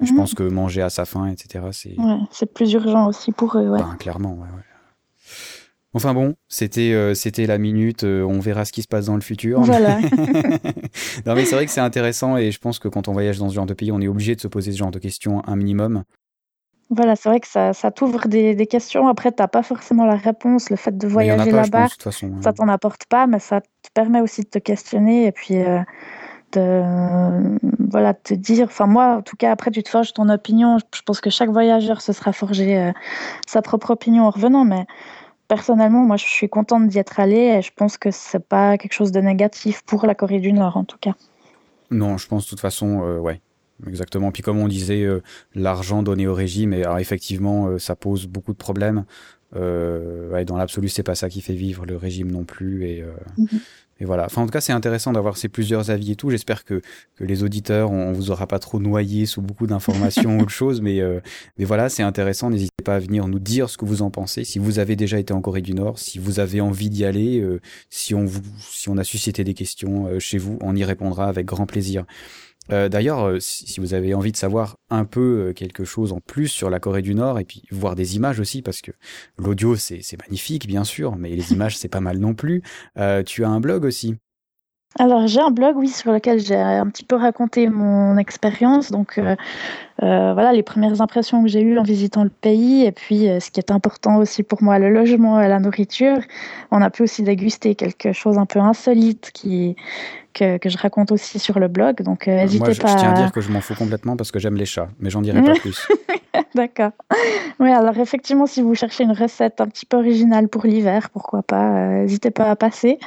Je mmh pense que manger à sa faim, etc., c'est. Ouais, c'est plus urgent aussi pour eux, ouais. Ben, clairement, ouais, ouais. Enfin bon, c'était euh, c'était la minute. Euh, on verra ce qui se passe dans le futur. Voilà. (laughs) non mais c'est vrai que c'est intéressant et je pense que quand on voyage dans ce genre de pays, on est obligé de se poser ce genre de questions un minimum. Voilà, c'est vrai que ça, ça t'ouvre des, des, questions. Après, tu n'as pas forcément la réponse. Le fait de voyager là-bas, hein. ça t'en apporte pas, mais ça te permet aussi de te questionner et puis euh, de voilà te dire. Enfin moi, en tout cas, après tu te forges ton opinion. Je pense que chaque voyageur se sera forgé sa propre opinion en revenant, mais personnellement, moi, je suis contente d'y être allée et je pense que c'est pas quelque chose de négatif pour la Corée du Nord, en tout cas. Non, je pense de toute façon, euh, ouais, exactement. Puis comme on disait, euh, l'argent donné au régime, et alors effectivement, euh, ça pose beaucoup de problèmes. Ouais, dans l'absolu, c'est pas ça qui fait vivre le régime non plus. Et, mhm. Et voilà. Enfin, en tout cas, c'est intéressant d'avoir ces plusieurs avis et tout. J'espère que, que les auditeurs, on, vous aura pas trop noyé sous beaucoup d'informations ou autre (laughs) chose, mais, euh, mais voilà, c'est intéressant. N'hésitez pas à venir nous dire ce que vous en pensez. Si vous avez déjà été en Corée du Nord, si vous avez envie d'y aller, euh, si on vous, si on a suscité des questions euh, chez vous, on y répondra avec grand plaisir. Euh, d'ailleurs, euh, si vous avez envie de savoir un peu euh, quelque chose en plus sur la Corée du Nord et puis voir des images aussi, parce que l'audio c'est magnifique bien sûr, mais les images c'est pas mal non plus. tu as un blog aussi. Alors j'ai un blog, oui, sur lequel j'ai un petit peu raconté mon expérience. Donc voilà, les premières impressions que j'ai eues en visitant le pays, et puis ce qui est important aussi pour moi, le logement et la nourriture. On a pu aussi déguster quelque chose un peu insolite qui que, je raconte aussi sur le blog. Donc, euh, n'hésitez pas. Je tiens à dire que je m'en fous complètement parce que j'aime les chats, mais j'en dirai pas (laughs) plus. D'accord. Oui, alors effectivement, si vous cherchez une recette un petit peu originale pour l'hiver, pourquoi pas, euh, n'hésitez pas à passer.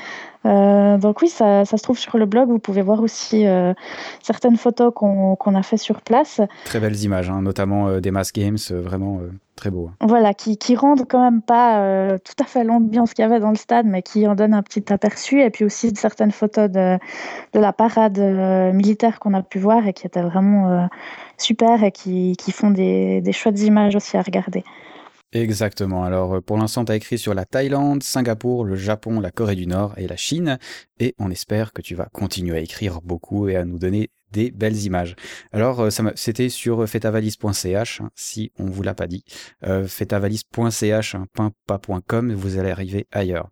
Euh, donc oui, ça, ça, se trouve sur le blog. Vous pouvez voir aussi certaines photos qu'on a fait sur place. Très belles images, hein, notamment des Mass Games, vraiment très beau. Hein. Voilà, qui, qui rendent quand même pas euh, tout à fait l'ambiance qu'il y avait dans le stade, mais qui en donnent un petit aperçu. Et puis aussi certaines photos de, de la parade euh, militaire qu'on a pu voir et qui étaient vraiment euh, super et qui, qui font des, des chouettes images aussi à regarder. Exactement. Alors pour l'instant, tu as écrit sur la Thaïlande, Singapour, le Japon, la Corée du Nord et la Chine. Et on espère que tu vas continuer à écrire beaucoup et à nous donner des belles images. Alors, euh, c'était sur fetavalise.ch, hein, si on vous l'a pas dit. Euh, fetavalise.ch, hein, pas.com, vous allez arriver ailleurs.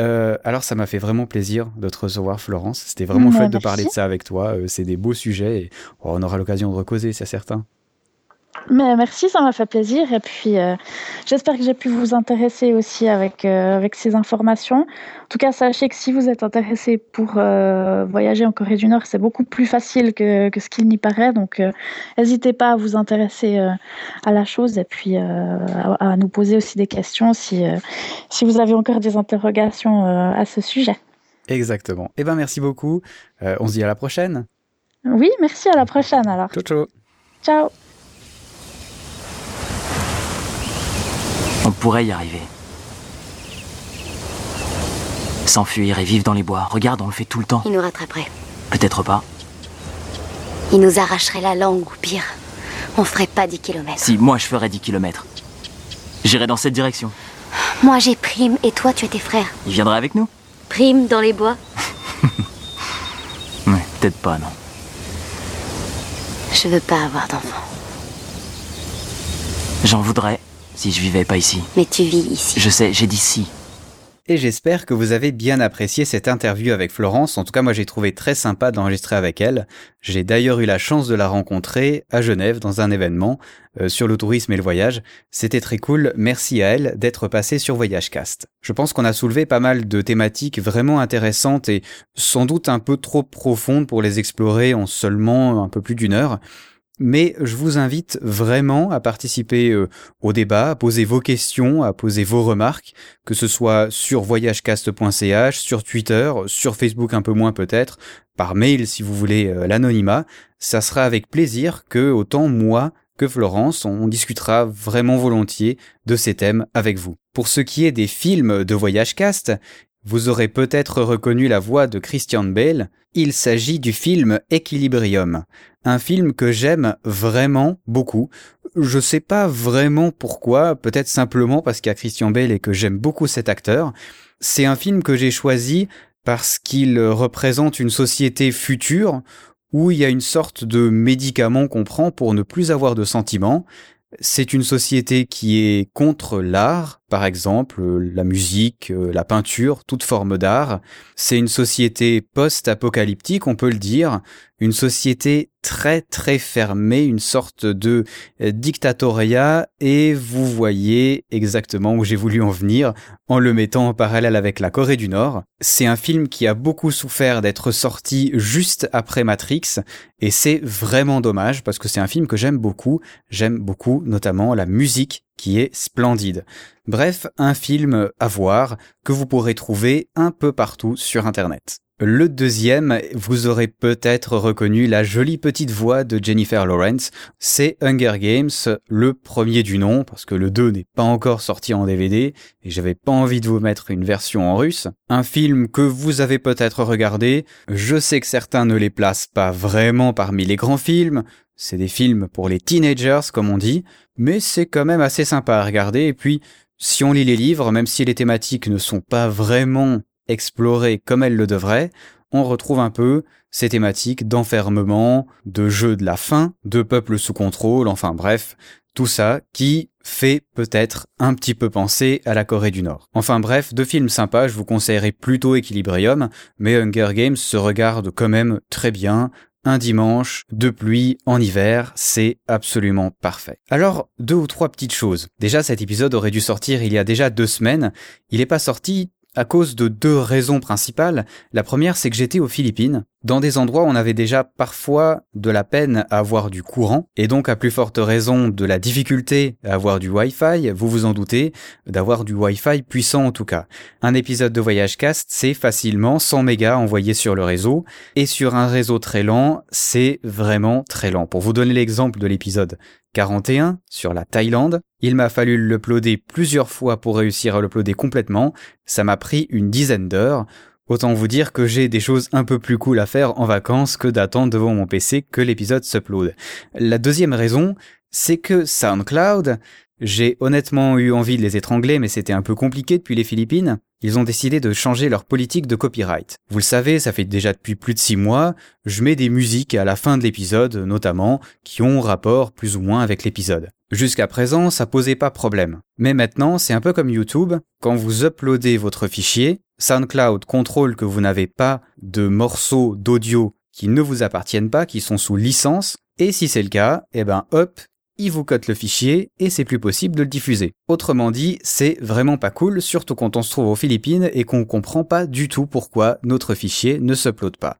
Euh, alors, ça m'a fait vraiment plaisir de te recevoir, Florence. C'était vraiment chouette de parler de ça avec toi. Euh, c'est des beaux sujets et oh, on aura l'occasion de recauser, c'est certain. Mais merci, ça m'a fait plaisir. Et puis, euh, j'espère que j'ai pu vous intéresser aussi avec, euh, avec ces informations. En tout cas, sachez que si vous êtes intéressé pour euh, voyager en Corée du Nord, c'est beaucoup plus facile que, que ce qu'il n'y paraît. Donc, n'hésitez pas à vous intéresser à la chose et puis à, à, nous poser aussi des questions si, si vous avez encore des interrogations à ce sujet. Exactement. Eh bien, merci beaucoup. on se dit à la prochaine. Oui, merci, à la prochaine alors. Ciao, ciao. Ciao. On pourrait y arriver. S'enfuir et vivre dans les bois. Regarde, on le fait tout le temps. Il nous rattraperait. Peut-être pas. Il nous arracherait la langue ou pire. On ferait pas 10 kilomètres. Si, moi je ferais 10 kilomètres. J'irai dans cette direction. Moi j'ai Prime et toi tu es tes frères. Il viendrait avec nous? Prime dans les bois? (laughs) Ouais, peut-être pas, non. Je veux pas avoir d'enfant. J'en voudrais si je vivais pas ici. Mais tu vis ici. Je sais, j'ai dit si. et j'espère que vous avez bien apprécié cette interview avec Florence. En tout cas, moi j'ai trouvé très sympa d'enregistrer avec elle. J'ai d'ailleurs eu la chance de la rencontrer à Genève dans un événement euh, sur le tourisme et le voyage. C'était très cool. Merci à elle d'être passée sur Voyagecast. Je pense qu'on a soulevé pas mal de thématiques vraiment intéressantes et sans doute un peu trop profondes pour les explorer en seulement un peu plus d'une heure mais je vous invite vraiment à participer euh, au débat, à poser vos questions, à poser vos remarques, que ce soit sur voyagecast.ch, sur Twitter, sur Facebook un peu moins peut-être, par mail si vous voulez euh, l'anonymat. Ça sera avec plaisir que autant moi que Florence, on discutera vraiment volontiers de ces thèmes avec vous. Pour ce qui est des films de Voyagecast, vous aurez peut-être reconnu la voix de Christian Bale, il s'agit du film Equilibrium, un film que j'aime vraiment beaucoup. Je sais pas vraiment pourquoi, peut-être simplement parce qu'il y a Christian Bale et que j'aime beaucoup cet acteur. C'est un film que j'ai choisi parce qu'il représente une société future où il y a une sorte de médicament qu'on prend pour ne plus avoir de sentiments. C'est une société qui est contre l'art, par exemple la musique, euh, la peinture, toute forme d'art. C'est une société post-apocalyptique, on peut le dire, une société très très fermée, une sorte de euh, dictatoria, et vous voyez exactement où j'ai voulu en venir en le mettant en parallèle avec la Corée du Nord. C'est un film qui a beaucoup souffert d'être sorti juste après Matrix, et c'est vraiment dommage parce que c'est un film que j'aime beaucoup. J'aime beaucoup notamment la musique qui est splendide. Bref, un film à voir que vous pourrez trouver un peu partout sur Internet. Le deuxième, vous aurez peut-être reconnu la jolie petite voix de Jennifer Lawrence. C'est Hunger Games, le premier du nom, parce que le 2 n'est pas encore sorti en DVD, et j'avais pas envie de vous mettre une version en russe. Un film que vous avez peut-être regardé. Je sais que certains ne les placent pas vraiment parmi les grands films. C'est des films pour les teenagers, comme on dit, mais c'est quand même assez sympa à regarder, et puis, si on lit les livres, même si les thématiques ne sont pas vraiment explorées comme elles le devraient, on retrouve un peu ces thématiques d'enfermement, de jeu de la faim, de peuple sous contrôle, enfin bref, tout ça qui fait peut-être un petit peu penser à la Corée du Nord. Enfin bref, deux films sympas, je vous conseillerais plutôt Equilibrium, mais Hunger Games se regarde quand même très bien, un dimanche de pluie en hiver, c'est absolument parfait. Alors, deux ou trois petites choses. Déjà, cet épisode aurait dû sortir il y a déjà deux semaines. Il n'est pas sorti à cause de deux raisons principales. La première, c'est que j'étais aux Philippines, dans des endroits où on avait déjà parfois de la peine à avoir du courant, et donc à plus forte raison de la difficulté à avoir du Wi-Fi, vous vous en doutez, d'avoir du Wi-Fi puissant en tout cas. Un épisode de Voyage Cast, c'est facilement 100 mégas envoyés sur le réseau, et sur un réseau très lent, c'est vraiment très lent. Pour vous donner l'exemple de l'épisode 41 sur la Thaïlande. Il m'a fallu l'uploader plusieurs fois pour réussir à l'uploader complètement. Ça m'a pris une dizaine d'heures. Autant vous dire que j'ai des choses un peu plus cool à faire en vacances que d'attendre devant mon PC que l'épisode s'upload. La deuxième raison, c'est que SoundCloud, j'ai honnêtement eu envie de les étrangler, mais c'était un peu compliqué depuis les Philippines. Ils ont décidé de changer leur politique de copyright. Vous le savez, ça fait déjà depuis plus de six mois, je mets des musiques à la fin de l'épisode, notamment, qui ont rapport plus ou moins avec l'épisode. Jusqu'à présent, ça posait pas problème. Mais maintenant, c'est un peu comme YouTube. Quand vous uploadez votre fichier, SoundCloud contrôle que vous n'avez pas de morceaux d'audio qui ne vous appartiennent pas, qui sont sous licence, et si c'est le cas, eh ben hop, il vous cote le fichier et c'est plus possible de le diffuser. Autrement dit, c'est vraiment pas cool, surtout quand on se trouve aux Philippines et qu'on comprend pas du tout pourquoi notre fichier ne s'upload pas.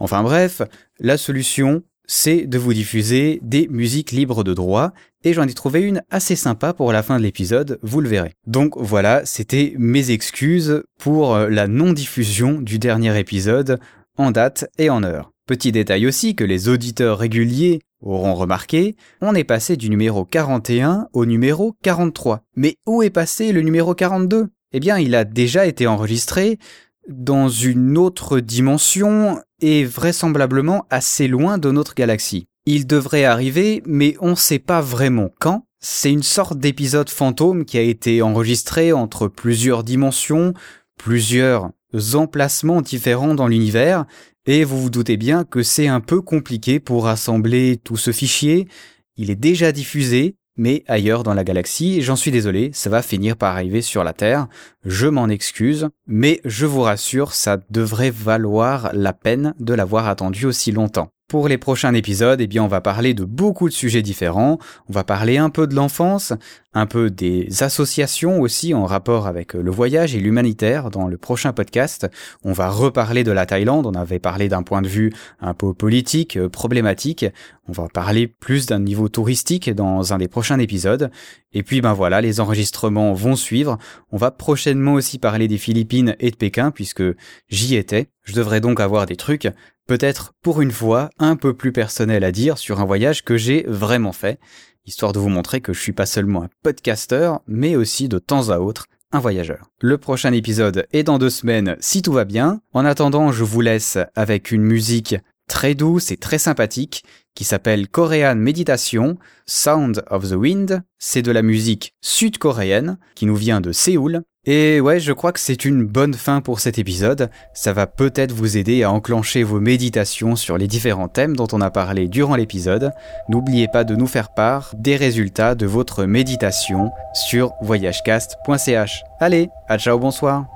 Enfin bref, la solution, c'est de vous diffuser des musiques libres de droit, et j'en ai trouvé une assez sympa pour la fin de l'épisode, vous le verrez. Donc voilà, c'était mes excuses pour la non-diffusion du dernier épisode en date et en heure. Petit détail aussi que les auditeurs réguliers auront remarqué, on est passé du numéro 41 au numéro 43. Mais où est passé le numéro 42 Eh bien, il a déjà été enregistré dans une autre dimension et vraisemblablement assez loin de notre galaxie. Il devrait arriver, mais on ne sait pas vraiment quand. C'est une sorte d'épisode fantôme qui a été enregistré entre plusieurs dimensions, plusieurs emplacements différents dans l'univers, et vous vous doutez bien que c'est un peu compliqué pour rassembler tout ce fichier. Il est déjà diffusé, mais ailleurs dans la galaxie, j'en suis désolé, ça va finir par arriver sur la Terre. Je m'en excuse, mais je vous rassure, ça devrait valoir la peine de l'avoir attendu aussi longtemps. Pour les prochains épisodes, eh bien, on va parler de beaucoup de sujets différents. On va parler un peu de l'enfance, un peu des associations aussi en rapport avec le voyage et l'humanitaire dans le prochain podcast. On va reparler de la Thaïlande. On avait parlé d'un point de vue un peu politique, euh, problématique. On va parler plus d'un niveau touristique dans un des prochains épisodes. Et puis, ben voilà, les enregistrements vont suivre. On va prochainement aussi parler des Philippines et de Pékin puisque j'y étais. Je devrais donc avoir des trucs peut-être pour une fois un peu plus personnel à dire sur un voyage que j'ai vraiment fait, histoire de vous montrer que je suis pas seulement un podcaster, mais aussi de temps à autre un voyageur. Le prochain épisode est dans deux semaines si tout va bien. En attendant, je vous laisse avec une musique très douce et très sympathique qui s'appelle Korean Meditation, Sound of the Wind. C'est de la musique sud-coréenne qui nous vient de Séoul. Et ouais, je crois que c'est une bonne fin pour cet épisode. Ça va peut-être vous aider à enclencher vos méditations sur les différents thèmes dont on a parlé durant l'épisode. N'oubliez pas de nous faire part des résultats de votre méditation sur voyagecast.ch. Allez, à ciao, bonsoir.